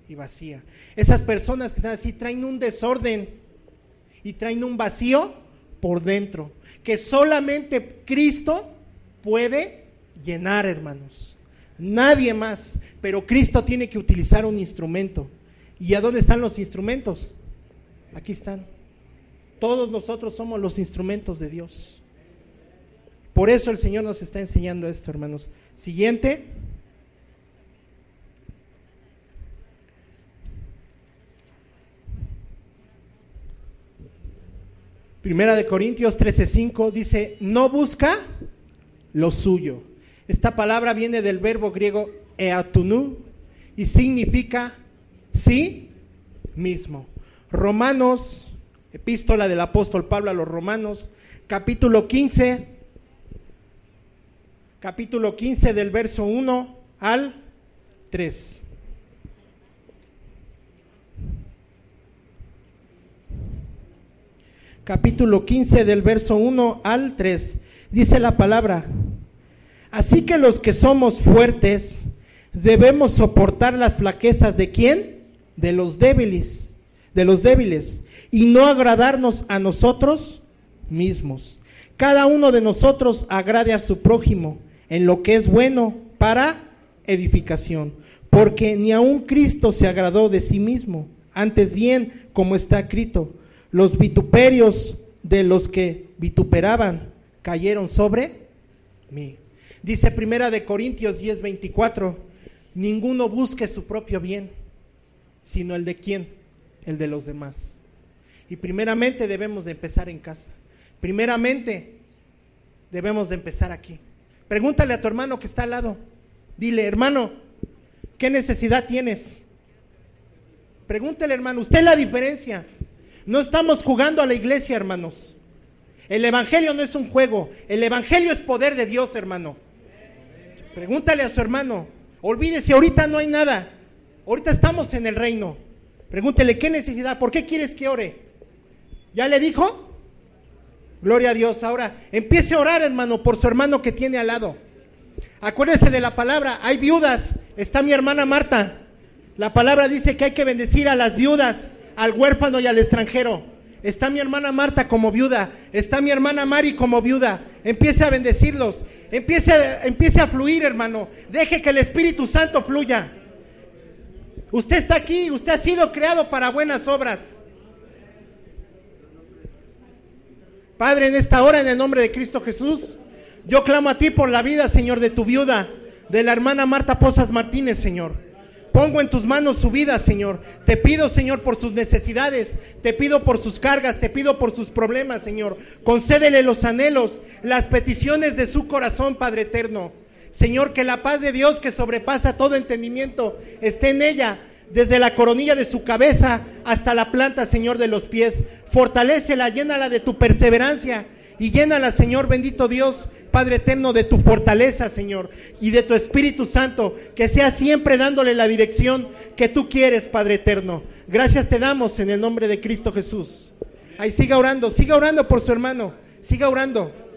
A: y vacía. Esas personas que están así traen un desorden y traen un vacío por dentro, que solamente Cristo puede llenar, hermanos. Nadie más, pero Cristo tiene que utilizar un instrumento. ¿Y a dónde están los instrumentos? Aquí están. Todos nosotros somos los instrumentos de Dios. Por eso el Señor nos está enseñando esto, hermanos. Siguiente. Primera de Corintios 13:5 dice, no busca lo suyo. Esta palabra viene del verbo griego eatunu y significa sí mismo. Romanos, epístola del apóstol Pablo a los Romanos, capítulo 15, capítulo 15 del verso 1 al 3. Capítulo 15 del verso 1 al 3. Dice la palabra, así que los que somos fuertes debemos soportar las flaquezas de quién? De los débiles, de los débiles, y no agradarnos a nosotros mismos. Cada uno de nosotros agrade a su prójimo en lo que es bueno para edificación, porque ni aun Cristo se agradó de sí mismo, antes bien, como está escrito, los vituperios de los que vituperaban cayeron sobre mí. Dice Primera de Corintios 10, 24, ninguno busque su propio bien, sino el de quién, el de los demás. Y primeramente debemos de empezar en casa. Primeramente debemos de empezar aquí. Pregúntale a tu hermano que está al lado. Dile, hermano, ¿qué necesidad tienes? Pregúntele, hermano, usted la diferencia. No estamos jugando a la iglesia, hermanos. El Evangelio no es un juego. El Evangelio es poder de Dios, hermano. Pregúntale a su hermano. Olvídese, ahorita no hay nada. Ahorita estamos en el reino. Pregúntele, ¿qué necesidad? ¿Por qué quieres que ore? ¿Ya le dijo? Gloria a Dios. Ahora, empiece a orar, hermano, por su hermano que tiene al lado. Acuérdese de la palabra. Hay viudas. Está mi hermana Marta. La palabra dice que hay que bendecir a las viudas, al huérfano y al extranjero. Está mi hermana Marta como viuda. Está mi hermana Mari como viuda. Empiece a bendecirlos. Empiece a, empiece a fluir, hermano. Deje que el Espíritu Santo fluya. Usted está aquí. Usted ha sido creado para buenas obras. Padre, en esta hora, en el nombre de Cristo Jesús, yo clamo a ti por la vida, Señor, de tu viuda, de la hermana Marta Posas Martínez, Señor. Pongo en tus manos su vida, Señor. Te pido, Señor, por sus necesidades. Te pido por sus cargas. Te pido por sus problemas, Señor. Concédele los anhelos, las peticiones de su corazón, Padre eterno. Señor, que la paz de Dios que sobrepasa todo entendimiento esté en ella desde la coronilla de su cabeza hasta la planta, Señor, de los pies. Fortalécela, llénala de tu perseverancia y llénala, Señor, bendito Dios, Padre eterno, de tu fortaleza, Señor, y de tu Espíritu Santo, que sea siempre dándole la dirección que tú quieres, Padre eterno. Gracias te damos en el nombre de Cristo Jesús. Ahí siga orando, siga orando por su hermano, siga orando.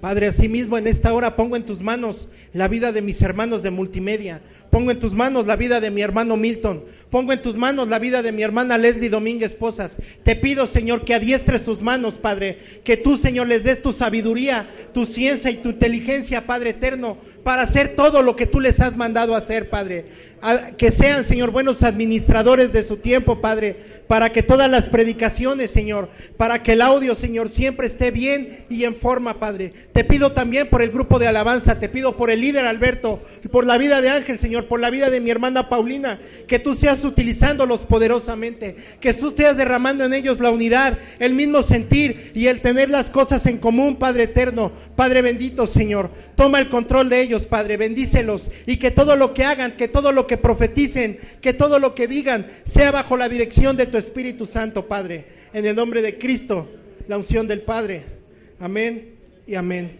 A: Padre, asimismo en esta hora pongo en tus manos la vida de mis hermanos de multimedia. Pongo en tus manos la vida de mi hermano Milton. Pongo en tus manos la vida de mi hermana Leslie Domínguez Posas. Te pido, Señor, que adiestres sus manos, Padre. Que tú, Señor, les des tu sabiduría, tu ciencia y tu inteligencia, Padre eterno, para hacer todo lo que tú les has mandado hacer, Padre. que sean, Señor, buenos administradores de su tiempo, Padre para que todas las predicaciones, Señor, para que el audio, Señor, siempre esté bien y en forma, Padre. Te pido también por el grupo de alabanza, te pido por el líder Alberto, por la vida de Ángel, Señor, por la vida de mi hermana Paulina, que tú seas utilizándolos poderosamente, que tú seas derramando en ellos la unidad, el mismo sentir y el tener las cosas en común, Padre eterno, Padre bendito, Señor. Toma el control de ellos, Padre, bendícelos y que todo lo que hagan, que todo lo que profeticen, que todo lo que digan sea bajo la dirección de tu Espíritu Santo, Padre, en el nombre de Cristo, la unción del Padre. Amén y amén.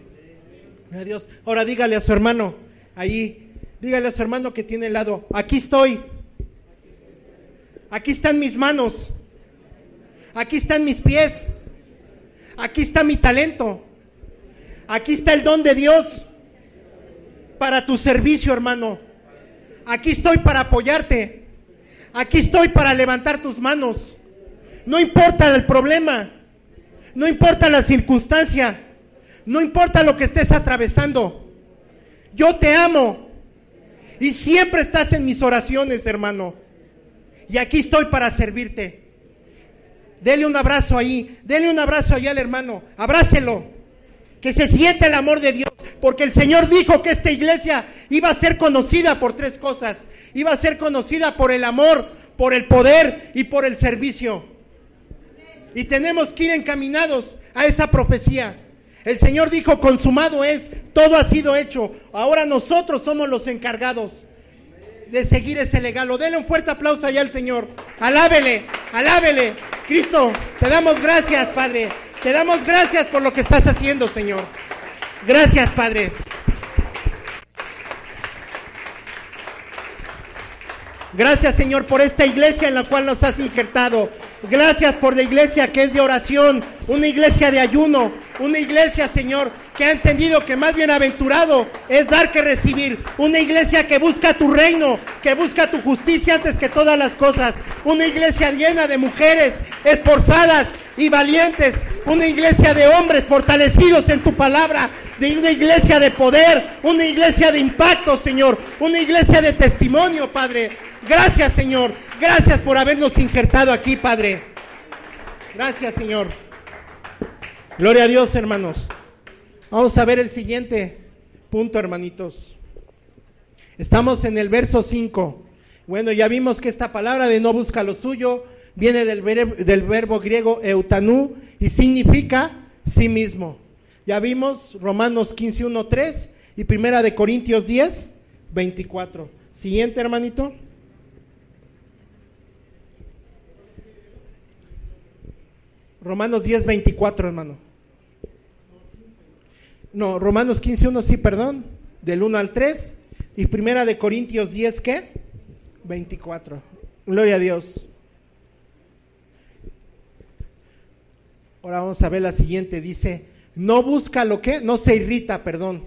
A: Dios. Ahora dígale a su hermano, ahí, dígale a su hermano que tiene el lado, aquí estoy. Aquí están mis manos. Aquí están mis pies. Aquí está mi talento. Aquí está el don de Dios para tu servicio, hermano. Aquí estoy para apoyarte. Aquí estoy para levantar tus manos. No importa el problema. No importa la circunstancia. No importa lo que estés atravesando. Yo te amo. Y siempre estás en mis oraciones, hermano. Y aquí estoy para servirte. Dele un abrazo ahí. Dele un abrazo allá al hermano. Abrácelo. Que se siente el amor de Dios. Porque el Señor dijo que esta iglesia iba a ser conocida por tres cosas. Iba a ser conocida por el amor, por el poder y por el servicio. Y tenemos que ir encaminados a esa profecía. El Señor dijo, consumado es, todo ha sido hecho. Ahora nosotros somos los encargados de seguir ese legado. Dele un fuerte aplauso allá al Señor. Alábele, alábele. Cristo, te damos gracias, Padre. Te damos gracias por lo que estás haciendo, Señor. Gracias, Padre. Gracias, Señor, por esta iglesia en la cual nos has injertado. Gracias por la iglesia que es de oración, una iglesia de ayuno, una iglesia, Señor, que ha entendido que más bienaventurado es dar que recibir. Una iglesia que busca tu reino, que busca tu justicia antes que todas las cosas. Una iglesia llena de mujeres esforzadas y valientes. Una iglesia de hombres fortalecidos en tu palabra. De una iglesia de poder. Una iglesia de impacto, Señor. Una iglesia de testimonio, Padre. Gracias, Señor. Gracias por habernos injertado aquí, Padre. Gracias, Señor. Gloria a Dios, hermanos. Vamos a ver el siguiente punto, hermanitos. Estamos en el verso 5. Bueno, ya vimos que esta palabra de no busca lo suyo viene del, verbo, del verbo griego eutanú y significa sí mismo. Ya vimos Romanos 15, 1, 3 y Primera de Corintios 10, 24. Siguiente, hermanito. Romanos 10, 24, hermano. No, Romanos 15, 1, sí, perdón. Del 1 al 3. Y Primera de Corintios 10, ¿qué? 24. Gloria a Dios. Ahora vamos a ver la siguiente. Dice, no busca lo que, no se irrita, perdón.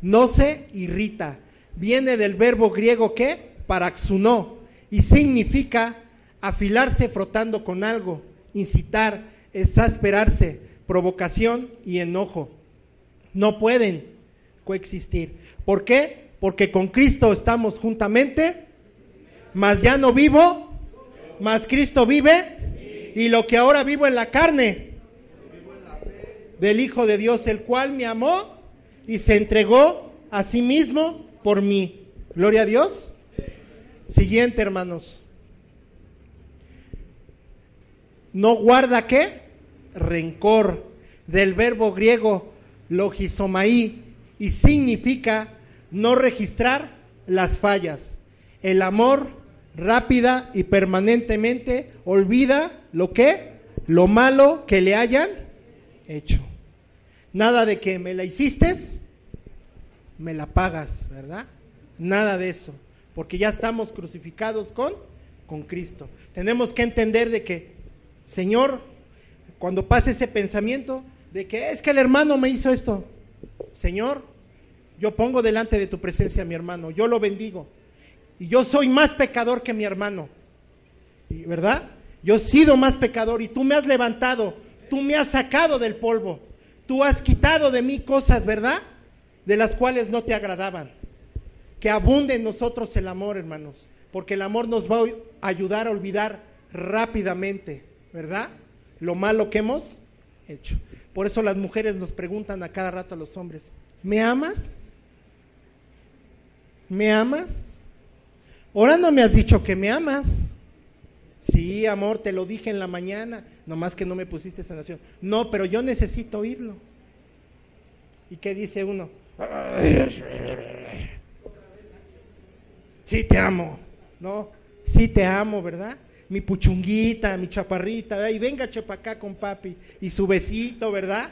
A: No se irrita. Viene del verbo griego que, paraxunó, y significa afilarse frotando con algo, incitar, exasperarse, provocación y enojo. No pueden coexistir. ¿Por qué? Porque con Cristo estamos juntamente, mas ya no vivo, mas Cristo vive, y lo que ahora vivo en la carne, del Hijo de Dios, el cual me amó y se entregó a sí mismo por mí. Gloria a Dios. Siguiente, hermanos. No guarda qué? Rencor, del verbo griego logisomaí, y significa no registrar las fallas. El amor rápida y permanentemente olvida lo que, lo malo que le hayan hecho. Nada de que me la hiciste, me la pagas, ¿verdad? Nada de eso, porque ya estamos crucificados con, con Cristo. Tenemos que entender de que, Señor, cuando pase ese pensamiento de que es que el hermano me hizo esto, Señor, yo pongo delante de tu presencia a mi hermano, yo lo bendigo. Y yo soy más pecador que mi hermano. ¿Y, ¿Verdad? Yo he sido más pecador y tú me has levantado, tú me has sacado del polvo, tú has quitado de mí cosas, ¿verdad? De las cuales no te agradaban. Que abunde en nosotros el amor, hermanos, porque el amor nos va a ayudar a olvidar rápidamente, ¿verdad? Lo malo que hemos hecho. Por eso las mujeres nos preguntan a cada rato a los hombres, ¿me amas? ¿Me amas? Ahora no me has dicho que me amas. Sí, amor, te lo dije en la mañana, nomás que no me pusiste esa nación. No, pero yo necesito oírlo. ¿Y qué dice uno? Sí te amo, ¿no? Sí te amo, ¿verdad? Mi puchunguita, mi chaparrita, y venga chepa acá con papi y su besito, ¿verdad?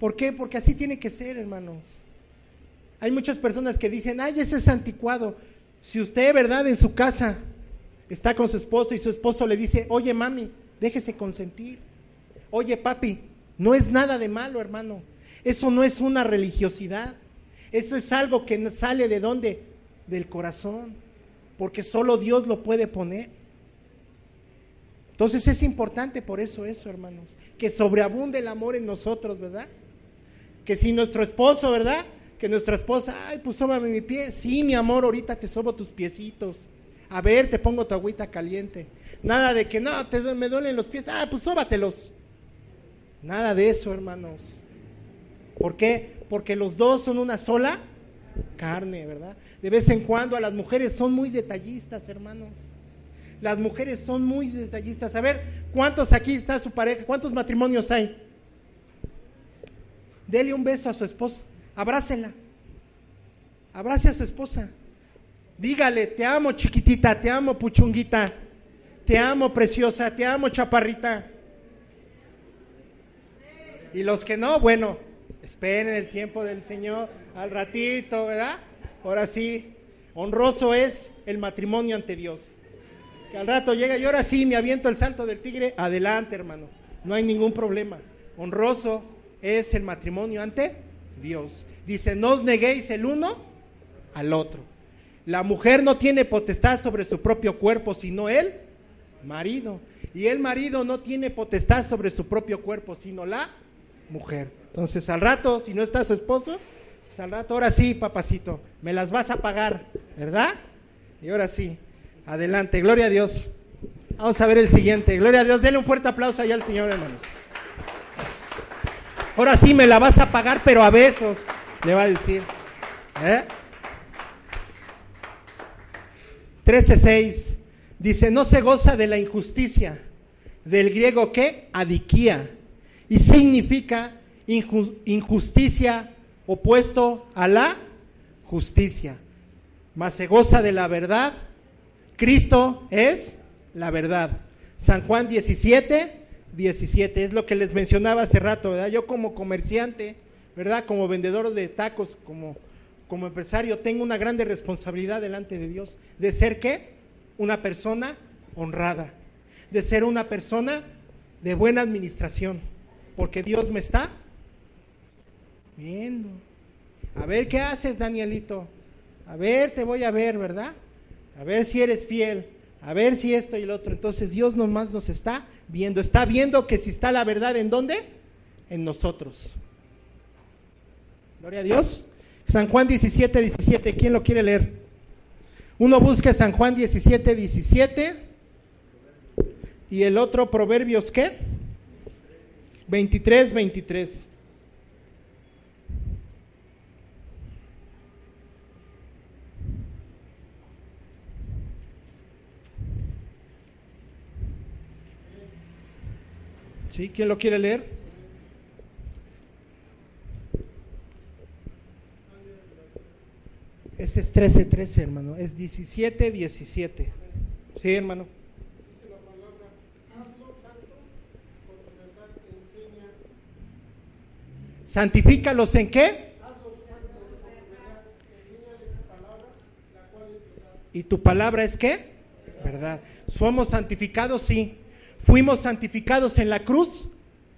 A: ¿Por qué? Porque así tiene que ser, hermanos. Hay muchas personas que dicen, ay, eso es anticuado. Si usted, ¿verdad? En su casa está con su esposo y su esposo le dice, oye mami, déjese consentir. Oye papi, no es nada de malo, hermano. Eso no es una religiosidad. Eso es algo que sale de dónde? Del corazón. Porque solo Dios lo puede poner. Entonces es importante por eso eso, hermanos, que sobreabunde el amor en nosotros, ¿verdad? Que si nuestro esposo, ¿verdad? Que nuestra esposa, ay, pues sóbame mi pie. Sí, mi amor, ahorita te sobo tus piecitos. A ver, te pongo tu agüita caliente. Nada de que, no, te, me duelen los pies. Ah, pues sóbatelos. Nada de eso, hermanos. ¿Por qué? Porque los dos son una sola carne, ¿verdad? De vez en cuando a las mujeres son muy detallistas, hermanos. Las mujeres son muy detallistas. A ver, ¿cuántos aquí está su pareja? ¿Cuántos matrimonios hay? Dele un beso a su esposa. Abrácela. Abrace a su esposa. Dígale, te amo chiquitita, te amo puchunguita, te amo preciosa, te amo chaparrita. Y los que no, bueno, esperen el tiempo del Señor al ratito, ¿verdad? Ahora sí, honroso es el matrimonio ante Dios al rato llega y ahora sí me aviento el salto del tigre, adelante hermano, no hay ningún problema. Honroso es el matrimonio ante Dios. Dice, no os neguéis el uno al otro. La mujer no tiene potestad sobre su propio cuerpo, sino el marido. Y el marido no tiene potestad sobre su propio cuerpo, sino la mujer. Entonces, al rato, si no está su esposo, pues al rato, ahora sí, papacito, me las vas a pagar, ¿verdad? Y ahora sí, Adelante, gloria a Dios. Vamos a ver el siguiente. Gloria a Dios. Denle un fuerte aplauso allá al Señor, hermanos. Ahora sí me la vas a pagar, pero a besos, le va a decir. ¿Eh? 13.6 dice, no se goza de la injusticia, del griego que, adiquía, y significa injusticia opuesto a la justicia, mas se goza de la verdad Cristo es la verdad. San Juan 17, 17, es lo que les mencionaba hace rato, ¿verdad? Yo como comerciante, ¿verdad? Como vendedor de tacos, como, como empresario, tengo una grande responsabilidad delante de Dios de ser qué? Una persona honrada, de ser una persona de buena administración, porque Dios me está viendo. A ver qué haces, Danielito. A ver, te voy a ver, ¿verdad? A ver si eres fiel, a ver si esto y el otro. Entonces Dios nomás nos está viendo, está viendo que si está la verdad en dónde? En nosotros. Gloria a Dios. San Juan 17, 17, ¿quién lo quiere leer? Uno busca San Juan 17, 17 y el otro Proverbios ¿qué? 23, 23. ¿Sí? ¿Quién lo quiere leer? Ese es 13, 13, hermano. Es 17, 17. Sí, hermano. ¿Santifícalos en qué? ¿Y tu palabra es qué? ¿Verdad? ¿Somos santificados? Sí. Fuimos santificados en la cruz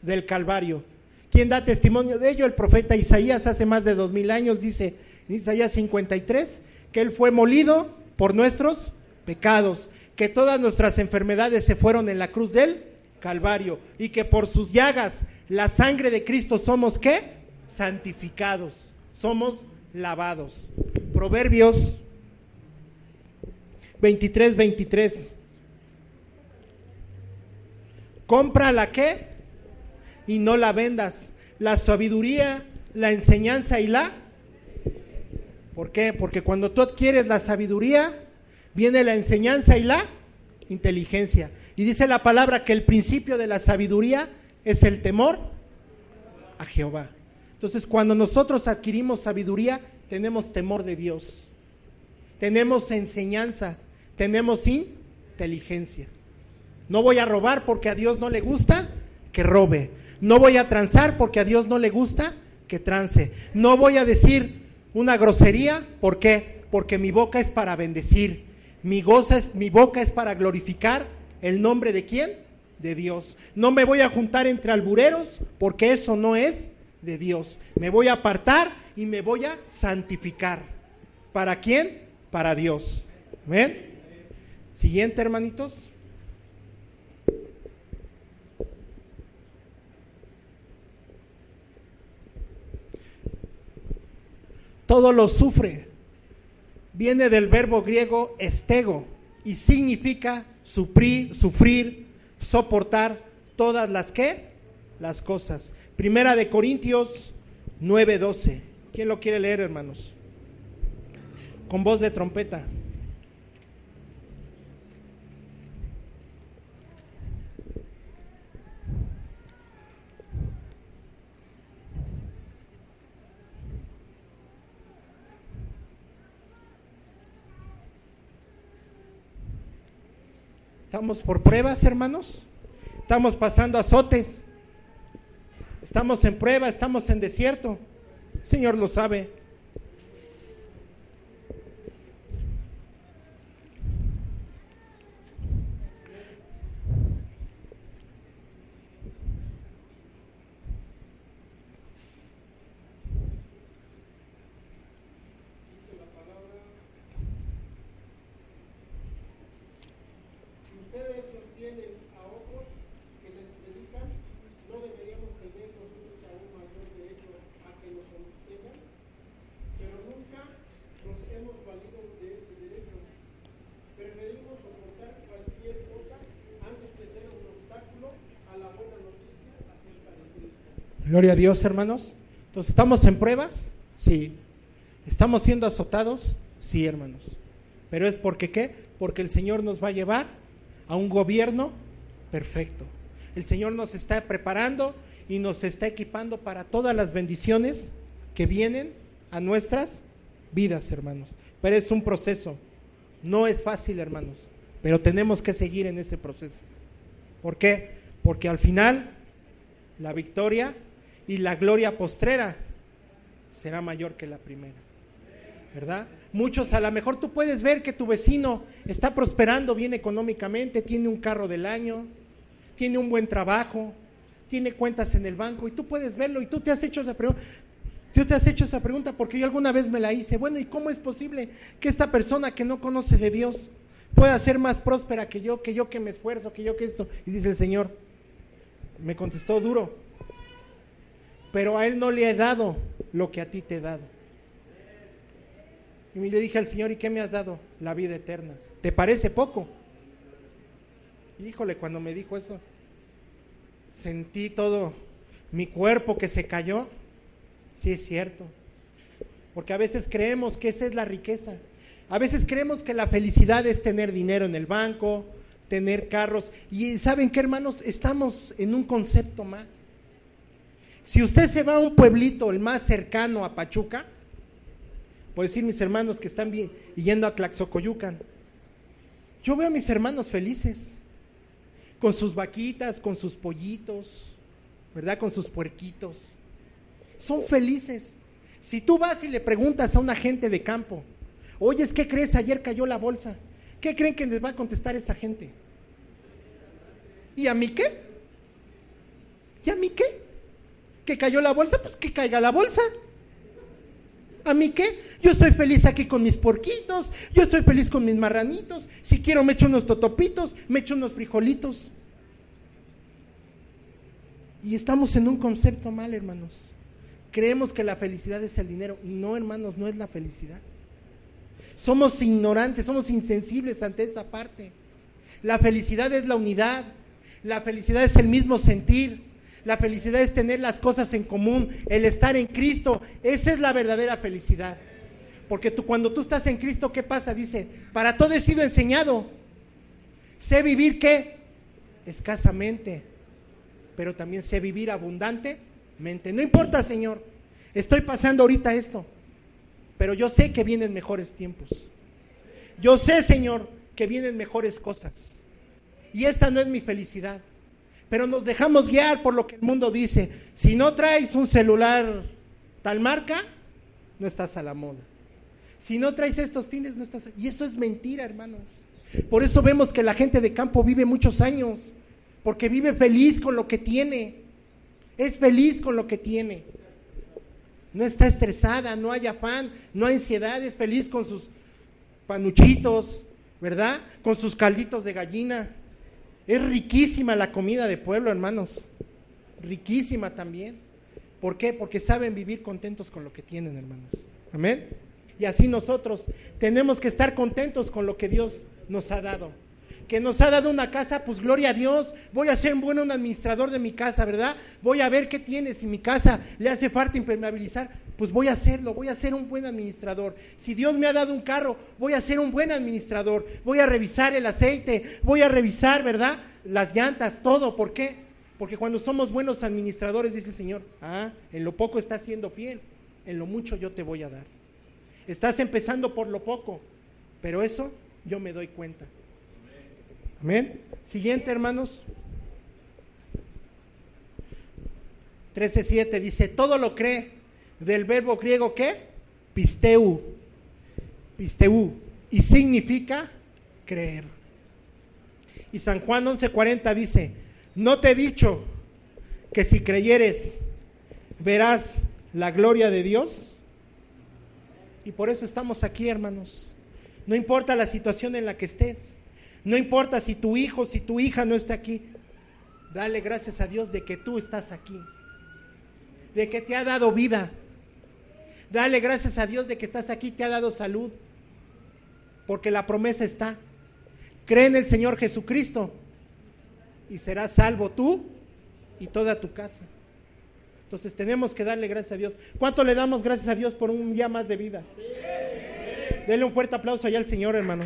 A: del Calvario. ¿Quién da testimonio de ello? El profeta Isaías hace más de dos mil años dice en Isaías 53 que él fue molido por nuestros pecados, que todas nuestras enfermedades se fueron en la cruz del Calvario y que por sus llagas, la sangre de Cristo somos qué? Santificados, somos lavados. Proverbios 23, 23. Compra la que y no la vendas. La sabiduría, la enseñanza y la... ¿Por qué? Porque cuando tú adquieres la sabiduría, viene la enseñanza y la inteligencia. Y dice la palabra que el principio de la sabiduría es el temor a Jehová. Entonces, cuando nosotros adquirimos sabiduría, tenemos temor de Dios. Tenemos enseñanza, tenemos inteligencia. No voy a robar porque a Dios no le gusta que robe. No voy a transar porque a Dios no le gusta que trance. No voy a decir una grosería, ¿por qué? Porque mi boca es para bendecir. Mi, goza es, mi boca es para glorificar el nombre de quién? De Dios. No me voy a juntar entre albureros porque eso no es de Dios. Me voy a apartar y me voy a santificar. ¿Para quién? Para Dios. ¿Ven? Siguiente, hermanitos. Todo lo sufre. Viene del verbo griego estego y significa sufrir, sufrir, soportar todas las que las cosas. Primera de Corintios 9:12. ¿Quién lo quiere leer, hermanos? Con voz de trompeta. Estamos por pruebas, hermanos. Estamos pasando azotes. Estamos en prueba, estamos en desierto. El Señor lo sabe. Gloria a Dios, hermanos. Entonces, ¿estamos en pruebas? Sí. ¿Estamos siendo azotados? Sí, hermanos. Pero es porque qué? Porque el Señor nos va a llevar a un gobierno perfecto. El Señor nos está preparando y nos está equipando para todas las bendiciones que vienen a nuestras vidas, hermanos. Pero es un proceso. No es fácil, hermanos. Pero tenemos que seguir en ese proceso. ¿Por qué? Porque al final la victoria y la gloria postrera será mayor que la primera. ¿Verdad? Muchos, a lo mejor tú puedes ver que tu vecino está prosperando bien económicamente, tiene un carro del año, tiene un buen trabajo, tiene cuentas en el banco y tú puedes verlo y tú te has hecho esa pregunta. Tú te has hecho esa pregunta porque yo alguna vez me la hice. Bueno, ¿y cómo es posible que esta persona que no conoce de Dios pueda ser más próspera que yo, que yo que me esfuerzo, que yo que esto? Y dice el Señor, me contestó duro, pero a él no le he dado lo que a ti te he dado. Y le dije al Señor, ¿y qué me has dado? La vida eterna. ¿Te parece poco? Híjole, cuando me dijo eso, sentí todo mi cuerpo que se cayó. Sí es cierto. Porque a veces creemos que esa es la riqueza. A veces creemos que la felicidad es tener dinero en el banco, tener carros. Y saben qué, hermanos, estamos en un concepto más. Si usted se va a un pueblito, el más cercano a Pachuca, puedo decir mis hermanos que están bien, yendo a Tlaxocoyucan, yo veo a mis hermanos felices, con sus vaquitas, con sus pollitos, ¿verdad? Con sus puerquitos. Son felices. Si tú vas y le preguntas a una gente de campo, oye, ¿qué crees? Ayer cayó la bolsa. ¿Qué creen que les va a contestar esa gente? ¿Y a mí qué? ¿Y a mí qué? Que cayó la bolsa, pues que caiga la bolsa. ¿A mí qué? Yo estoy feliz aquí con mis porquitos, yo estoy feliz con mis marranitos. Si quiero me echo unos totopitos, me echo unos frijolitos. Y estamos en un concepto mal, hermanos. Creemos que la felicidad es el dinero. No, hermanos, no es la felicidad. Somos ignorantes, somos insensibles ante esa parte. La felicidad es la unidad. La felicidad es el mismo sentir. La felicidad es tener las cosas en común, el estar en Cristo. Esa es la verdadera felicidad. Porque tú, cuando tú estás en Cristo, ¿qué pasa? Dice, para todo he sido enseñado. Sé vivir qué? Escasamente. Pero también sé vivir abundantemente. No importa, Señor. Estoy pasando ahorita esto. Pero yo sé que vienen mejores tiempos. Yo sé, Señor, que vienen mejores cosas. Y esta no es mi felicidad pero nos dejamos guiar por lo que el mundo dice. Si no traes un celular tal marca, no estás a la moda. Si no traes estos tines, no estás. Y eso es mentira, hermanos. Por eso vemos que la gente de campo vive muchos años, porque vive feliz con lo que tiene. Es feliz con lo que tiene. No está estresada, no hay afán, no hay ansiedad, es feliz con sus panuchitos, ¿verdad? Con sus calditos de gallina. Es riquísima la comida de pueblo, hermanos. Riquísima también. ¿Por qué? Porque saben vivir contentos con lo que tienen, hermanos. Amén. Y así nosotros tenemos que estar contentos con lo que Dios nos ha dado. Que nos ha dado una casa, pues gloria a Dios. Voy a ser un buen administrador de mi casa, ¿verdad? Voy a ver qué tiene. Si mi casa le hace falta impermeabilizar, pues voy a hacerlo. Voy a ser un buen administrador. Si Dios me ha dado un carro, voy a ser un buen administrador. Voy a revisar el aceite. Voy a revisar, ¿verdad? Las llantas, todo. ¿Por qué? Porque cuando somos buenos administradores, dice el Señor, ah, en lo poco estás siendo fiel. En lo mucho yo te voy a dar. Estás empezando por lo poco, pero eso yo me doy cuenta. Amén. Siguiente, hermanos. 13.7 dice, todo lo cree del verbo griego ¿qué? Pisteu. Pisteu. Y significa creer. Y San Juan 11.40 dice, no te he dicho que si creyeres verás la gloria de Dios. Y por eso estamos aquí, hermanos. No importa la situación en la que estés. No importa si tu hijo, si tu hija no está aquí. Dale gracias a Dios de que tú estás aquí. De que te ha dado vida. Dale gracias a Dios de que estás aquí, te ha dado salud. Porque la promesa está. Cree en el Señor Jesucristo y serás salvo tú y toda tu casa. Entonces tenemos que darle gracias a Dios. ¿Cuánto le damos gracias a Dios por un día más de vida? Dele un fuerte aplauso allá al Señor, hermano.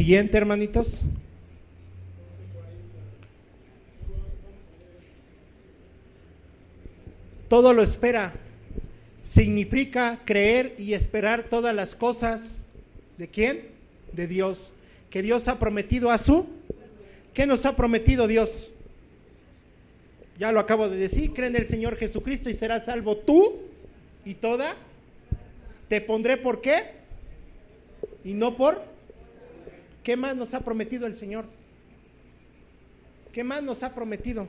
A: Siguiente, hermanitos. Todo lo espera. Significa creer y esperar todas las cosas. ¿De quién? De Dios. Que Dios ha prometido a su. ¿Qué nos ha prometido Dios? Ya lo acabo de decir. Cree en el Señor Jesucristo y serás salvo tú y toda. Te pondré por qué. Y no por ¿Qué más nos ha prometido el Señor? ¿Qué más nos ha prometido?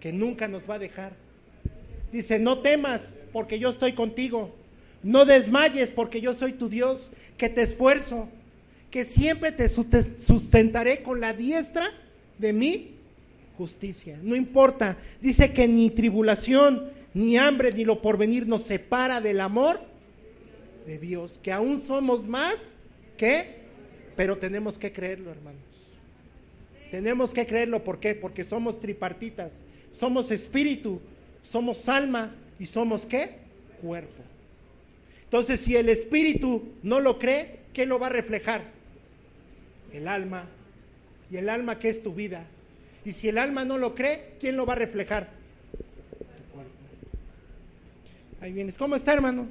A: Que nunca nos va a dejar. Dice, no temas porque yo estoy contigo. No desmayes porque yo soy tu Dios, que te esfuerzo, que siempre te sustentaré con la diestra de mi justicia. No importa. Dice que ni tribulación, ni hambre, ni lo porvenir nos separa del amor de Dios, que aún somos más que, pero tenemos que creerlo, hermanos. Tenemos que creerlo, ¿por qué? Porque somos tripartitas, somos espíritu, somos alma y somos qué? Cuerpo. Entonces, si el espíritu no lo cree, ¿qué lo va a reflejar? El alma. Y el alma que es tu vida. Y si el alma no lo cree, ¿quién lo va a reflejar? Tu cuerpo. Ahí vienes. ¿Cómo está, hermano?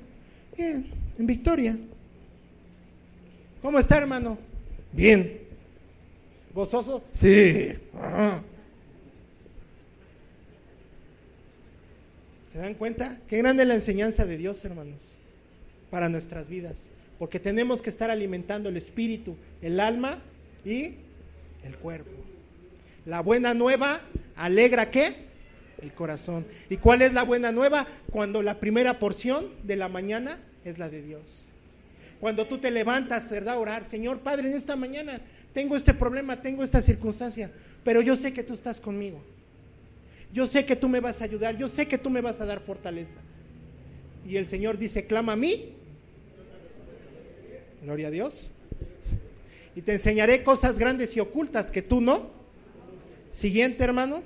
A: Bien en Victoria. ¿Cómo está, hermano? Bien. ¿Gozoso? Sí. ¿Se dan cuenta? Qué grande la enseñanza de Dios, hermanos, para nuestras vidas. Porque tenemos que estar alimentando el espíritu, el alma y el cuerpo. La buena nueva alegra qué? El corazón. ¿Y cuál es la buena nueva? Cuando la primera porción de la mañana es la de Dios. Cuando tú te levantas, ¿verdad? A orar, Señor Padre, en esta mañana tengo este problema, tengo esta circunstancia, pero yo sé que tú estás conmigo. Yo sé que tú me vas a ayudar, yo sé que tú me vas a dar fortaleza. Y el Señor dice, clama a mí. Gloria a Dios. Y te enseñaré cosas grandes y ocultas que tú no. Siguiente, hermano.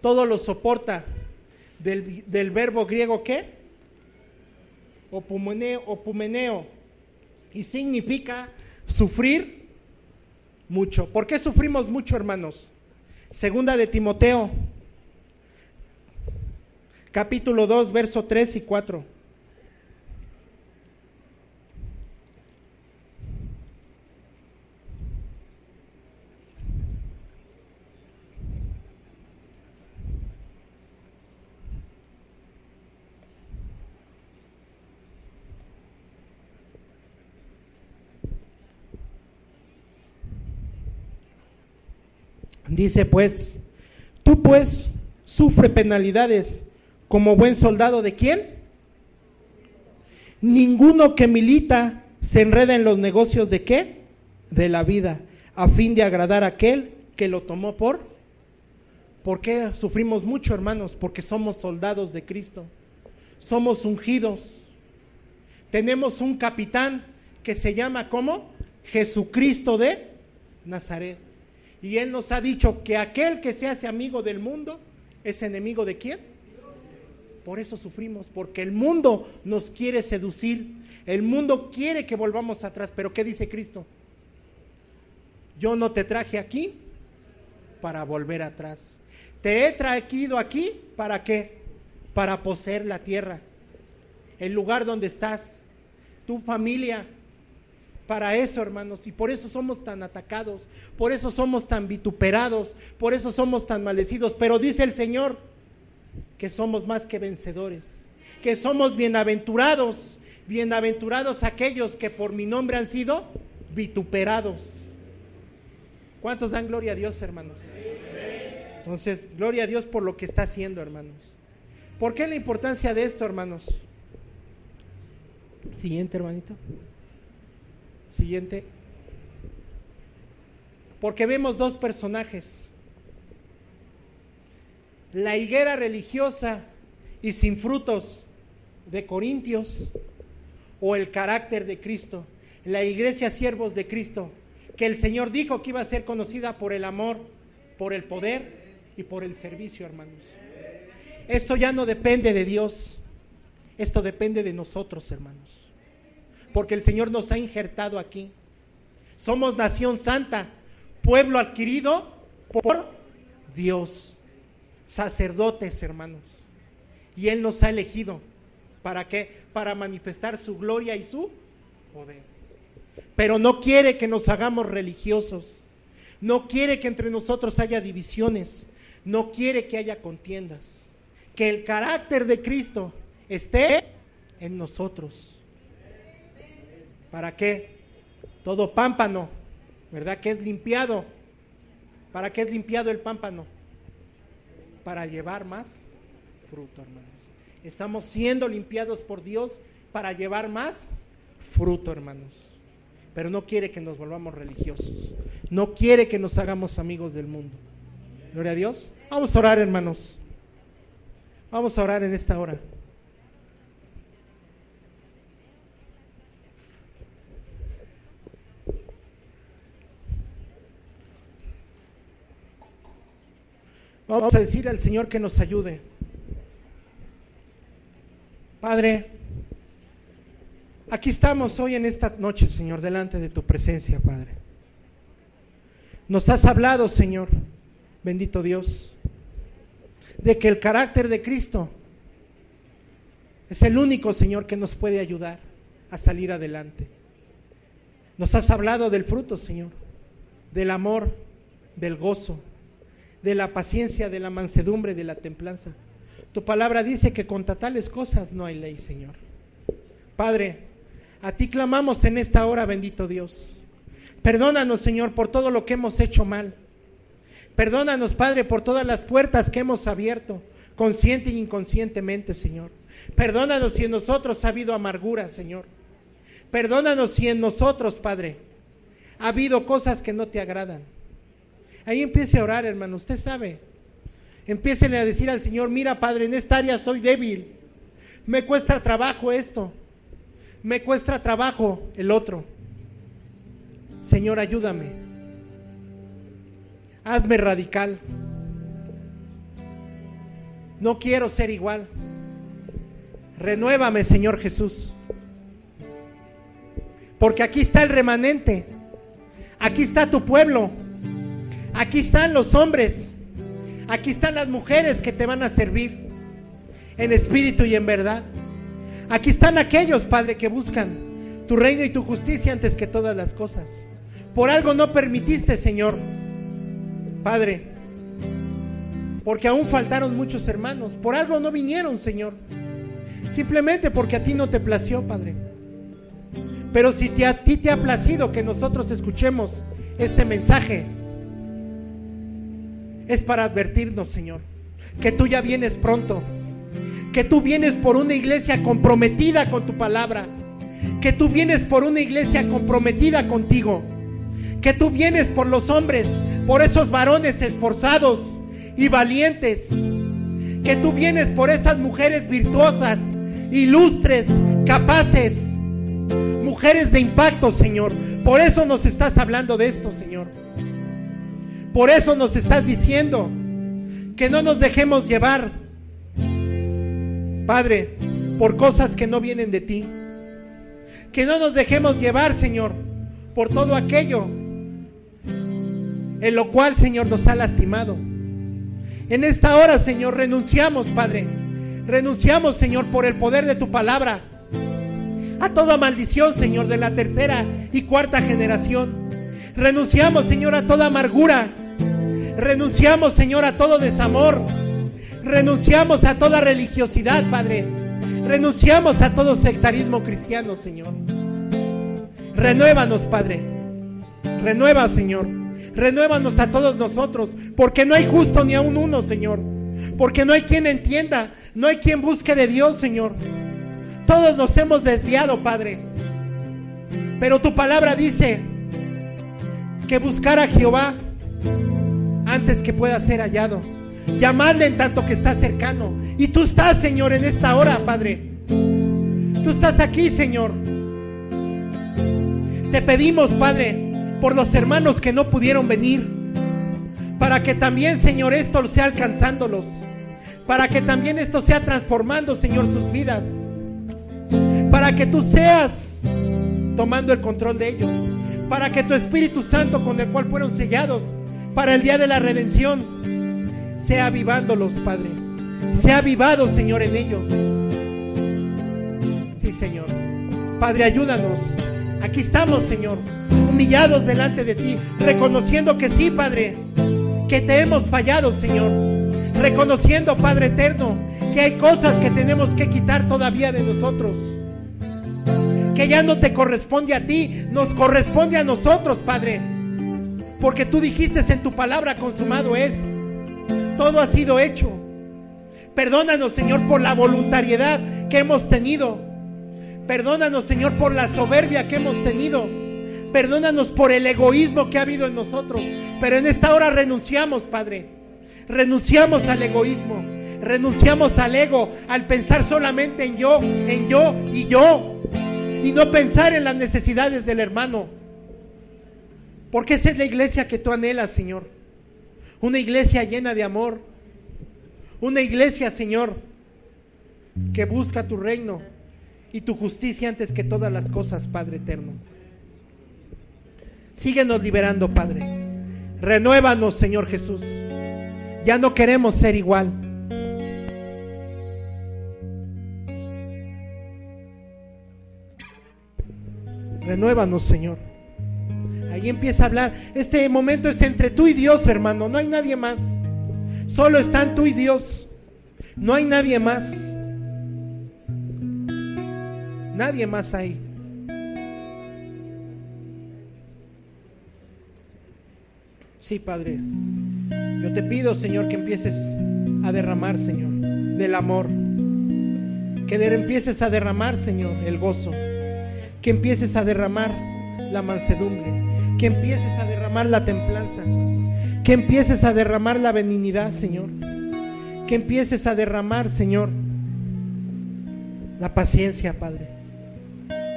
A: Todo lo soporta del, del verbo griego ¿qué? Opumeneo, y significa sufrir mucho. ¿Por qué sufrimos mucho, hermanos? Segunda de Timoteo, capítulo 2, verso 3 y 4. Dice pues, tú pues sufre penalidades como buen soldado de quién? Ninguno que milita se enreda en los negocios de qué? De la vida, a fin de agradar a aquel que lo tomó por. ¿Por qué sufrimos mucho, hermanos? Porque somos soldados de Cristo. Somos ungidos. Tenemos un capitán que se llama ¿cómo? Jesucristo de Nazaret. Y él nos ha dicho que aquel que se hace amigo del mundo es enemigo de quién? Por eso sufrimos, porque el mundo nos quiere seducir, el mundo quiere que volvamos atrás, pero ¿qué dice Cristo? Yo no te traje aquí para volver atrás. Te he traído aquí para qué? Para poseer la tierra, el lugar donde estás, tu familia, para eso, hermanos, y por eso somos tan atacados, por eso somos tan vituperados, por eso somos tan maldecidos. Pero dice el Señor que somos más que vencedores, que somos bienaventurados, bienaventurados aquellos que por mi nombre han sido vituperados. ¿Cuántos dan gloria a Dios, hermanos? Entonces, gloria a Dios por lo que está haciendo, hermanos. ¿Por qué la importancia de esto, hermanos? Siguiente, hermanito. Siguiente. Porque vemos dos personajes. La higuera religiosa y sin frutos de Corintios o el carácter de Cristo. La iglesia siervos de Cristo, que el Señor dijo que iba a ser conocida por el amor, por el poder y por el servicio, hermanos. Esto ya no depende de Dios, esto depende de nosotros, hermanos porque el Señor nos ha injertado aquí. Somos nación santa, pueblo adquirido por Dios, sacerdotes, hermanos. Y Él nos ha elegido. ¿Para qué? Para manifestar su gloria y su poder. Pero no quiere que nos hagamos religiosos. No quiere que entre nosotros haya divisiones. No quiere que haya contiendas. Que el carácter de Cristo esté en nosotros. ¿Para qué? Todo pámpano, ¿verdad? Que es limpiado. ¿Para qué es limpiado el pámpano? Para llevar más fruto, hermanos. Estamos siendo limpiados por Dios para llevar más fruto, hermanos. Pero no quiere que nos volvamos religiosos. No quiere que nos hagamos amigos del mundo. Gloria a Dios. Vamos a orar, hermanos. Vamos a orar en esta hora. Vamos a decir al Señor que nos ayude. Padre, aquí estamos hoy en esta noche, Señor, delante de tu presencia, Padre. Nos has hablado, Señor, bendito Dios, de que el carácter de Cristo es el único, Señor, que nos puede ayudar a salir adelante. Nos has hablado del fruto, Señor, del amor, del gozo, de la paciencia, de la mansedumbre, de la templanza. Tu palabra dice que contra tales cosas no hay ley, Señor. Padre, a ti clamamos en esta hora, bendito Dios. Perdónanos, Señor, por todo lo que hemos hecho mal. Perdónanos, Padre, por todas las puertas que hemos abierto, consciente e inconscientemente, Señor. Perdónanos si en nosotros ha habido amargura, Señor. Perdónanos si en nosotros, Padre, ha habido cosas que no te agradan. Ahí empiece a orar, hermano, usted sabe. Empiecen a decir al Señor, mira Padre, en esta área soy débil. Me cuesta trabajo esto. Me cuesta trabajo el otro. Señor, ayúdame. Hazme radical. No quiero ser igual. Renuévame, Señor Jesús. Porque aquí está el remanente. Aquí está tu pueblo. Aquí están los hombres. Aquí están las mujeres que te van a servir en espíritu y en verdad. Aquí están aquellos, Padre, que buscan tu reino y tu justicia antes que todas las cosas. Por algo no permitiste, Señor, Padre, porque aún faltaron muchos hermanos. Por algo no vinieron, Señor. Simplemente porque a ti no te plació, Padre. Pero si a ti te ha placido que nosotros escuchemos este mensaje, es para advertirnos, Señor, que tú ya vienes pronto, que tú vienes por una iglesia comprometida con tu palabra, que tú vienes por una iglesia comprometida contigo, que tú vienes por los hombres, por esos varones esforzados y valientes, que tú vienes por esas mujeres virtuosas, ilustres, capaces, mujeres de impacto, Señor. Por eso nos estás hablando de esto, Señor. Por eso nos estás diciendo que no nos dejemos llevar, Padre, por cosas que no vienen de ti. Que no nos dejemos llevar, Señor, por todo aquello en lo cual, Señor, nos ha lastimado. En esta hora, Señor, renunciamos, Padre. Renunciamos, Señor, por el poder de tu palabra. A toda maldición, Señor, de la tercera y cuarta generación. Renunciamos, Señor, a toda amargura. Renunciamos, Señor, a todo desamor. Renunciamos a toda religiosidad, Padre. Renunciamos a todo sectarismo cristiano, Señor. Renuévanos, Padre. Renueva, Señor. Renuévanos a todos nosotros, porque no hay justo ni a un uno, Señor. Porque no hay quien entienda, no hay quien busque de Dios, Señor. Todos nos hemos desviado, Padre. Pero tu palabra dice que buscar a Jehová antes que pueda ser hallado. Llamarle en tanto que está cercano. Y tú estás, Señor, en esta hora, Padre. Tú estás aquí, Señor. Te pedimos, Padre, por los hermanos que no pudieron venir, para que también, Señor, esto sea alcanzándolos, para que también esto sea transformando, Señor, sus vidas, para que tú seas tomando el control de ellos, para que tu Espíritu Santo con el cual fueron sellados para el día de la redención, sea avivándolos, Padre, sea avivado, Señor, en ellos. Sí, Señor. Padre, ayúdanos. Aquí estamos, Señor humillados delante de ti, reconociendo que sí, Padre, que te hemos fallado, Señor. Reconociendo, Padre eterno, que hay cosas que tenemos que quitar todavía de nosotros. Que ya no te corresponde a ti, nos corresponde a nosotros, Padre. Porque tú dijiste en tu palabra, consumado es. Todo ha sido hecho. Perdónanos, Señor, por la voluntariedad que hemos tenido. Perdónanos, Señor, por la soberbia que hemos tenido. Perdónanos por el egoísmo que ha habido en nosotros. Pero en esta hora renunciamos, Padre. Renunciamos al egoísmo. Renunciamos al ego, al pensar solamente en yo, en yo y yo. Y no pensar en las necesidades del hermano. Porque esa es la iglesia que tú anhelas, Señor. Una iglesia llena de amor. Una iglesia, Señor, que busca tu reino y tu justicia antes que todas las cosas, Padre eterno. Síguenos liberando, Padre. Renuévanos, Señor Jesús. Ya no queremos ser igual. Renuévanos, Señor. Ahí empieza a hablar. Este momento es entre tú y Dios, hermano. No hay nadie más. Solo están tú y Dios. No hay nadie más. Nadie más hay. Sí, Padre. Yo te pido, Señor, que empieces a derramar, Señor, del amor. Que empieces a derramar, Señor, el gozo. Que empieces a derramar la mansedumbre. Que empieces a derramar la templanza. Que empieces a derramar la benignidad, Señor. Que empieces a derramar, Señor, la paciencia, Padre.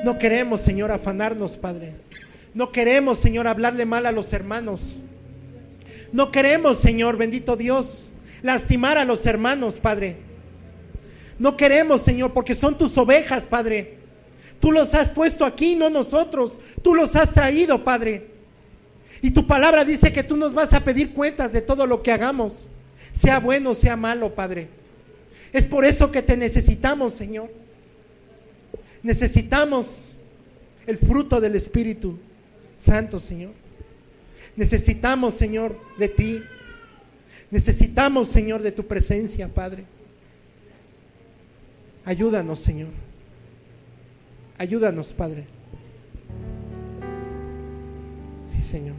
A: No queremos, Señor, afanarnos, Padre. No queremos, Señor, hablarle mal a los hermanos. No queremos, Señor, bendito Dios, lastimar a los hermanos, Padre. No queremos, Señor, porque son tus ovejas, Padre. Tú los has puesto aquí, no nosotros. Tú los has traído, Padre. Y tu palabra dice que tú nos vas a pedir cuentas de todo lo que hagamos, sea bueno, sea malo, Padre. Es por eso que te necesitamos, Señor. Necesitamos el fruto del Espíritu Santo, Señor. Necesitamos, Señor, de ti. Necesitamos, Señor, de tu presencia, Padre. Ayúdanos, Señor. Ayúdanos, Padre. Sí, Señor.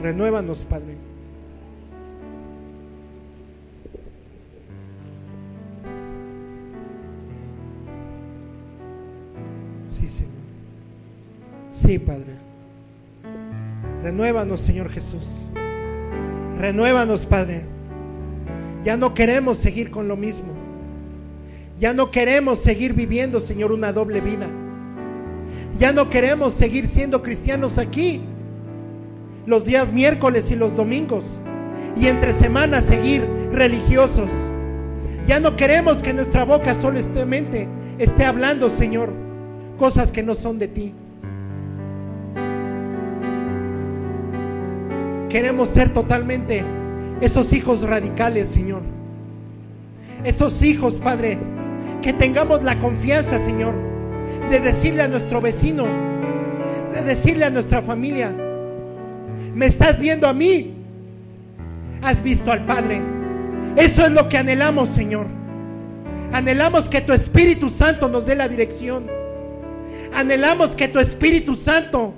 A: Renuévanos, Padre. Sí, Señor. Sí, Padre. Renuévanos, Señor Jesús. Renuévanos, Padre. Ya no queremos seguir con lo mismo. Ya no queremos seguir viviendo, Señor, una doble vida. Ya no queremos seguir siendo cristianos aquí los días miércoles y los domingos y entre semanas seguir religiosos. Ya no queremos que nuestra boca solamente esté hablando, Señor, cosas que no son de ti. Queremos ser totalmente esos hijos radicales, Señor. Esos hijos, Padre, que tengamos la confianza, Señor, de decirle a nuestro vecino, de decirle a nuestra familia, me estás viendo a mí, has visto al Padre. Eso es lo que anhelamos, Señor. Anhelamos que tu Espíritu Santo nos dé la dirección. Anhelamos que tu Espíritu Santo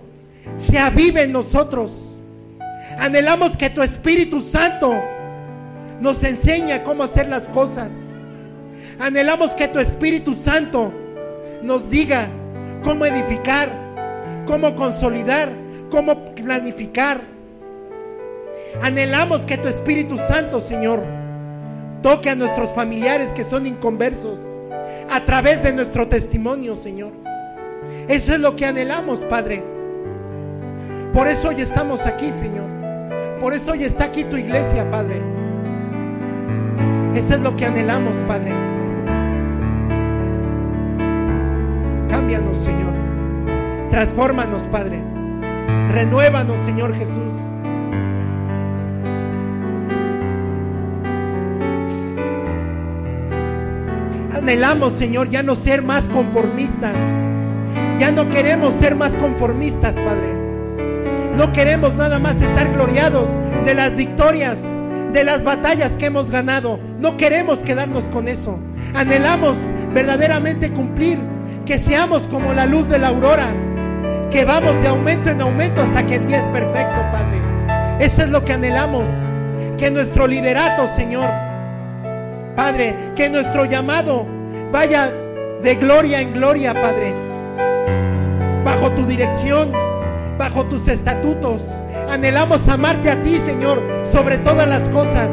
A: se avive en nosotros. Anhelamos que tu Espíritu Santo nos enseñe cómo hacer las cosas. Anhelamos que tu Espíritu Santo nos diga cómo edificar, cómo consolidar, cómo planificar. Anhelamos que tu Espíritu Santo, Señor, toque a nuestros familiares que son inconversos a través de nuestro testimonio, Señor. Eso es lo que anhelamos, Padre. Por eso hoy estamos aquí, Señor. Por eso hoy está aquí tu iglesia, Padre. Eso es lo que anhelamos, Padre. Señor. Transfórmanos, Padre. Renuévanos, Señor Jesús. Anhelamos, Señor, ya no ser más conformistas. Ya no queremos ser más conformistas, Padre. No queremos nada más estar gloriados de las victorias, de las batallas que hemos ganado. No queremos quedarnos con eso. Anhelamos verdaderamente cumplir, que seamos como la luz de la aurora, que vamos de aumento en aumento hasta que el día es perfecto, Padre. Eso es lo que anhelamos. Que nuestro liderato, Señor, Padre, que nuestro llamado vaya de gloria en gloria, Padre. Bajo tu dirección, bajo tus estatutos. Anhelamos amarte a ti, Señor, sobre todas las cosas.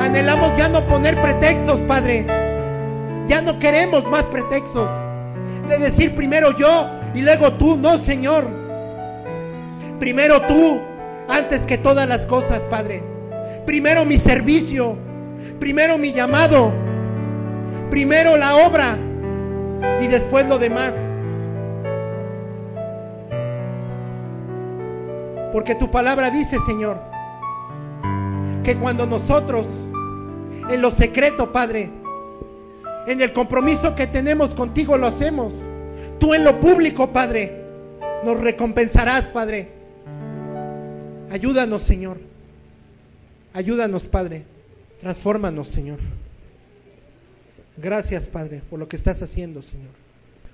A: Anhelamos ya no poner pretextos, Padre. Ya no queremos más pretextos. De decir primero yo y luego tú. No, Señor. Primero tú, antes que todas las cosas, Padre. Primero mi servicio. Primero mi llamado. Primero la obra. Y después lo demás. Porque tu palabra dice, Señor, que cuando nosotros, en lo secreto, Padre, en el compromiso que tenemos contigo lo hacemos, tú en lo público, Padre, nos recompensarás, Padre. Ayúdanos, Señor. Ayúdanos, Padre. Transfórmanos, Señor. Gracias, Padre, por lo que estás haciendo, Señor.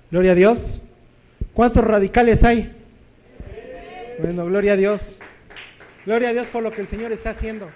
A: Gloria a Dios. ¿Cuántos radicales hay? Bueno, gloria a Dios. Gloria a Dios por lo que el Señor está haciendo.